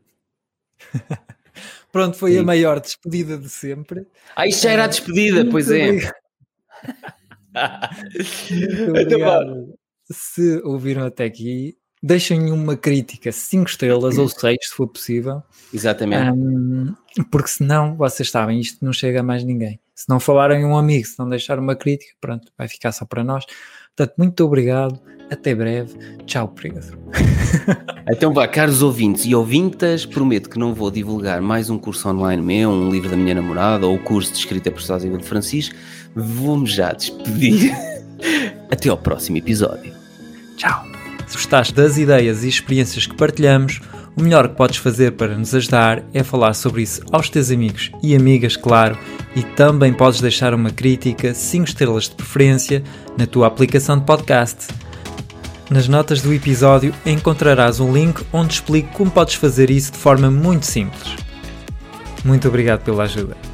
Pronto, foi a maior despedida de sempre. Ah, isto já era a despedida, Muito pois é. Muito então obrigado. Se ouviram até aqui, deixem uma crítica, 5 estrelas ou 6, se for possível. Exatamente. Um, porque senão, vocês sabem, isto não chega a mais ninguém. Se não falarem um amigo, se não deixar uma crítica, pronto, vai ficar só para nós. Portanto, muito obrigado, até breve. Tchau, Pedro. então vá, caros ouvintes e ouvintas, prometo que não vou divulgar mais um curso online meu, um livro da minha namorada ou o curso de escrita por Sásio de Francisco. Vou-me já despedir. até ao próximo episódio. Tchau. Se gostaste das ideias e experiências que partilhamos, o melhor que podes fazer para nos ajudar é falar sobre isso aos teus amigos e amigas, claro, e também podes deixar uma crítica, 5 estrelas de preferência, na tua aplicação de podcast. Nas notas do episódio encontrarás um link onde explico como podes fazer isso de forma muito simples. Muito obrigado pela ajuda.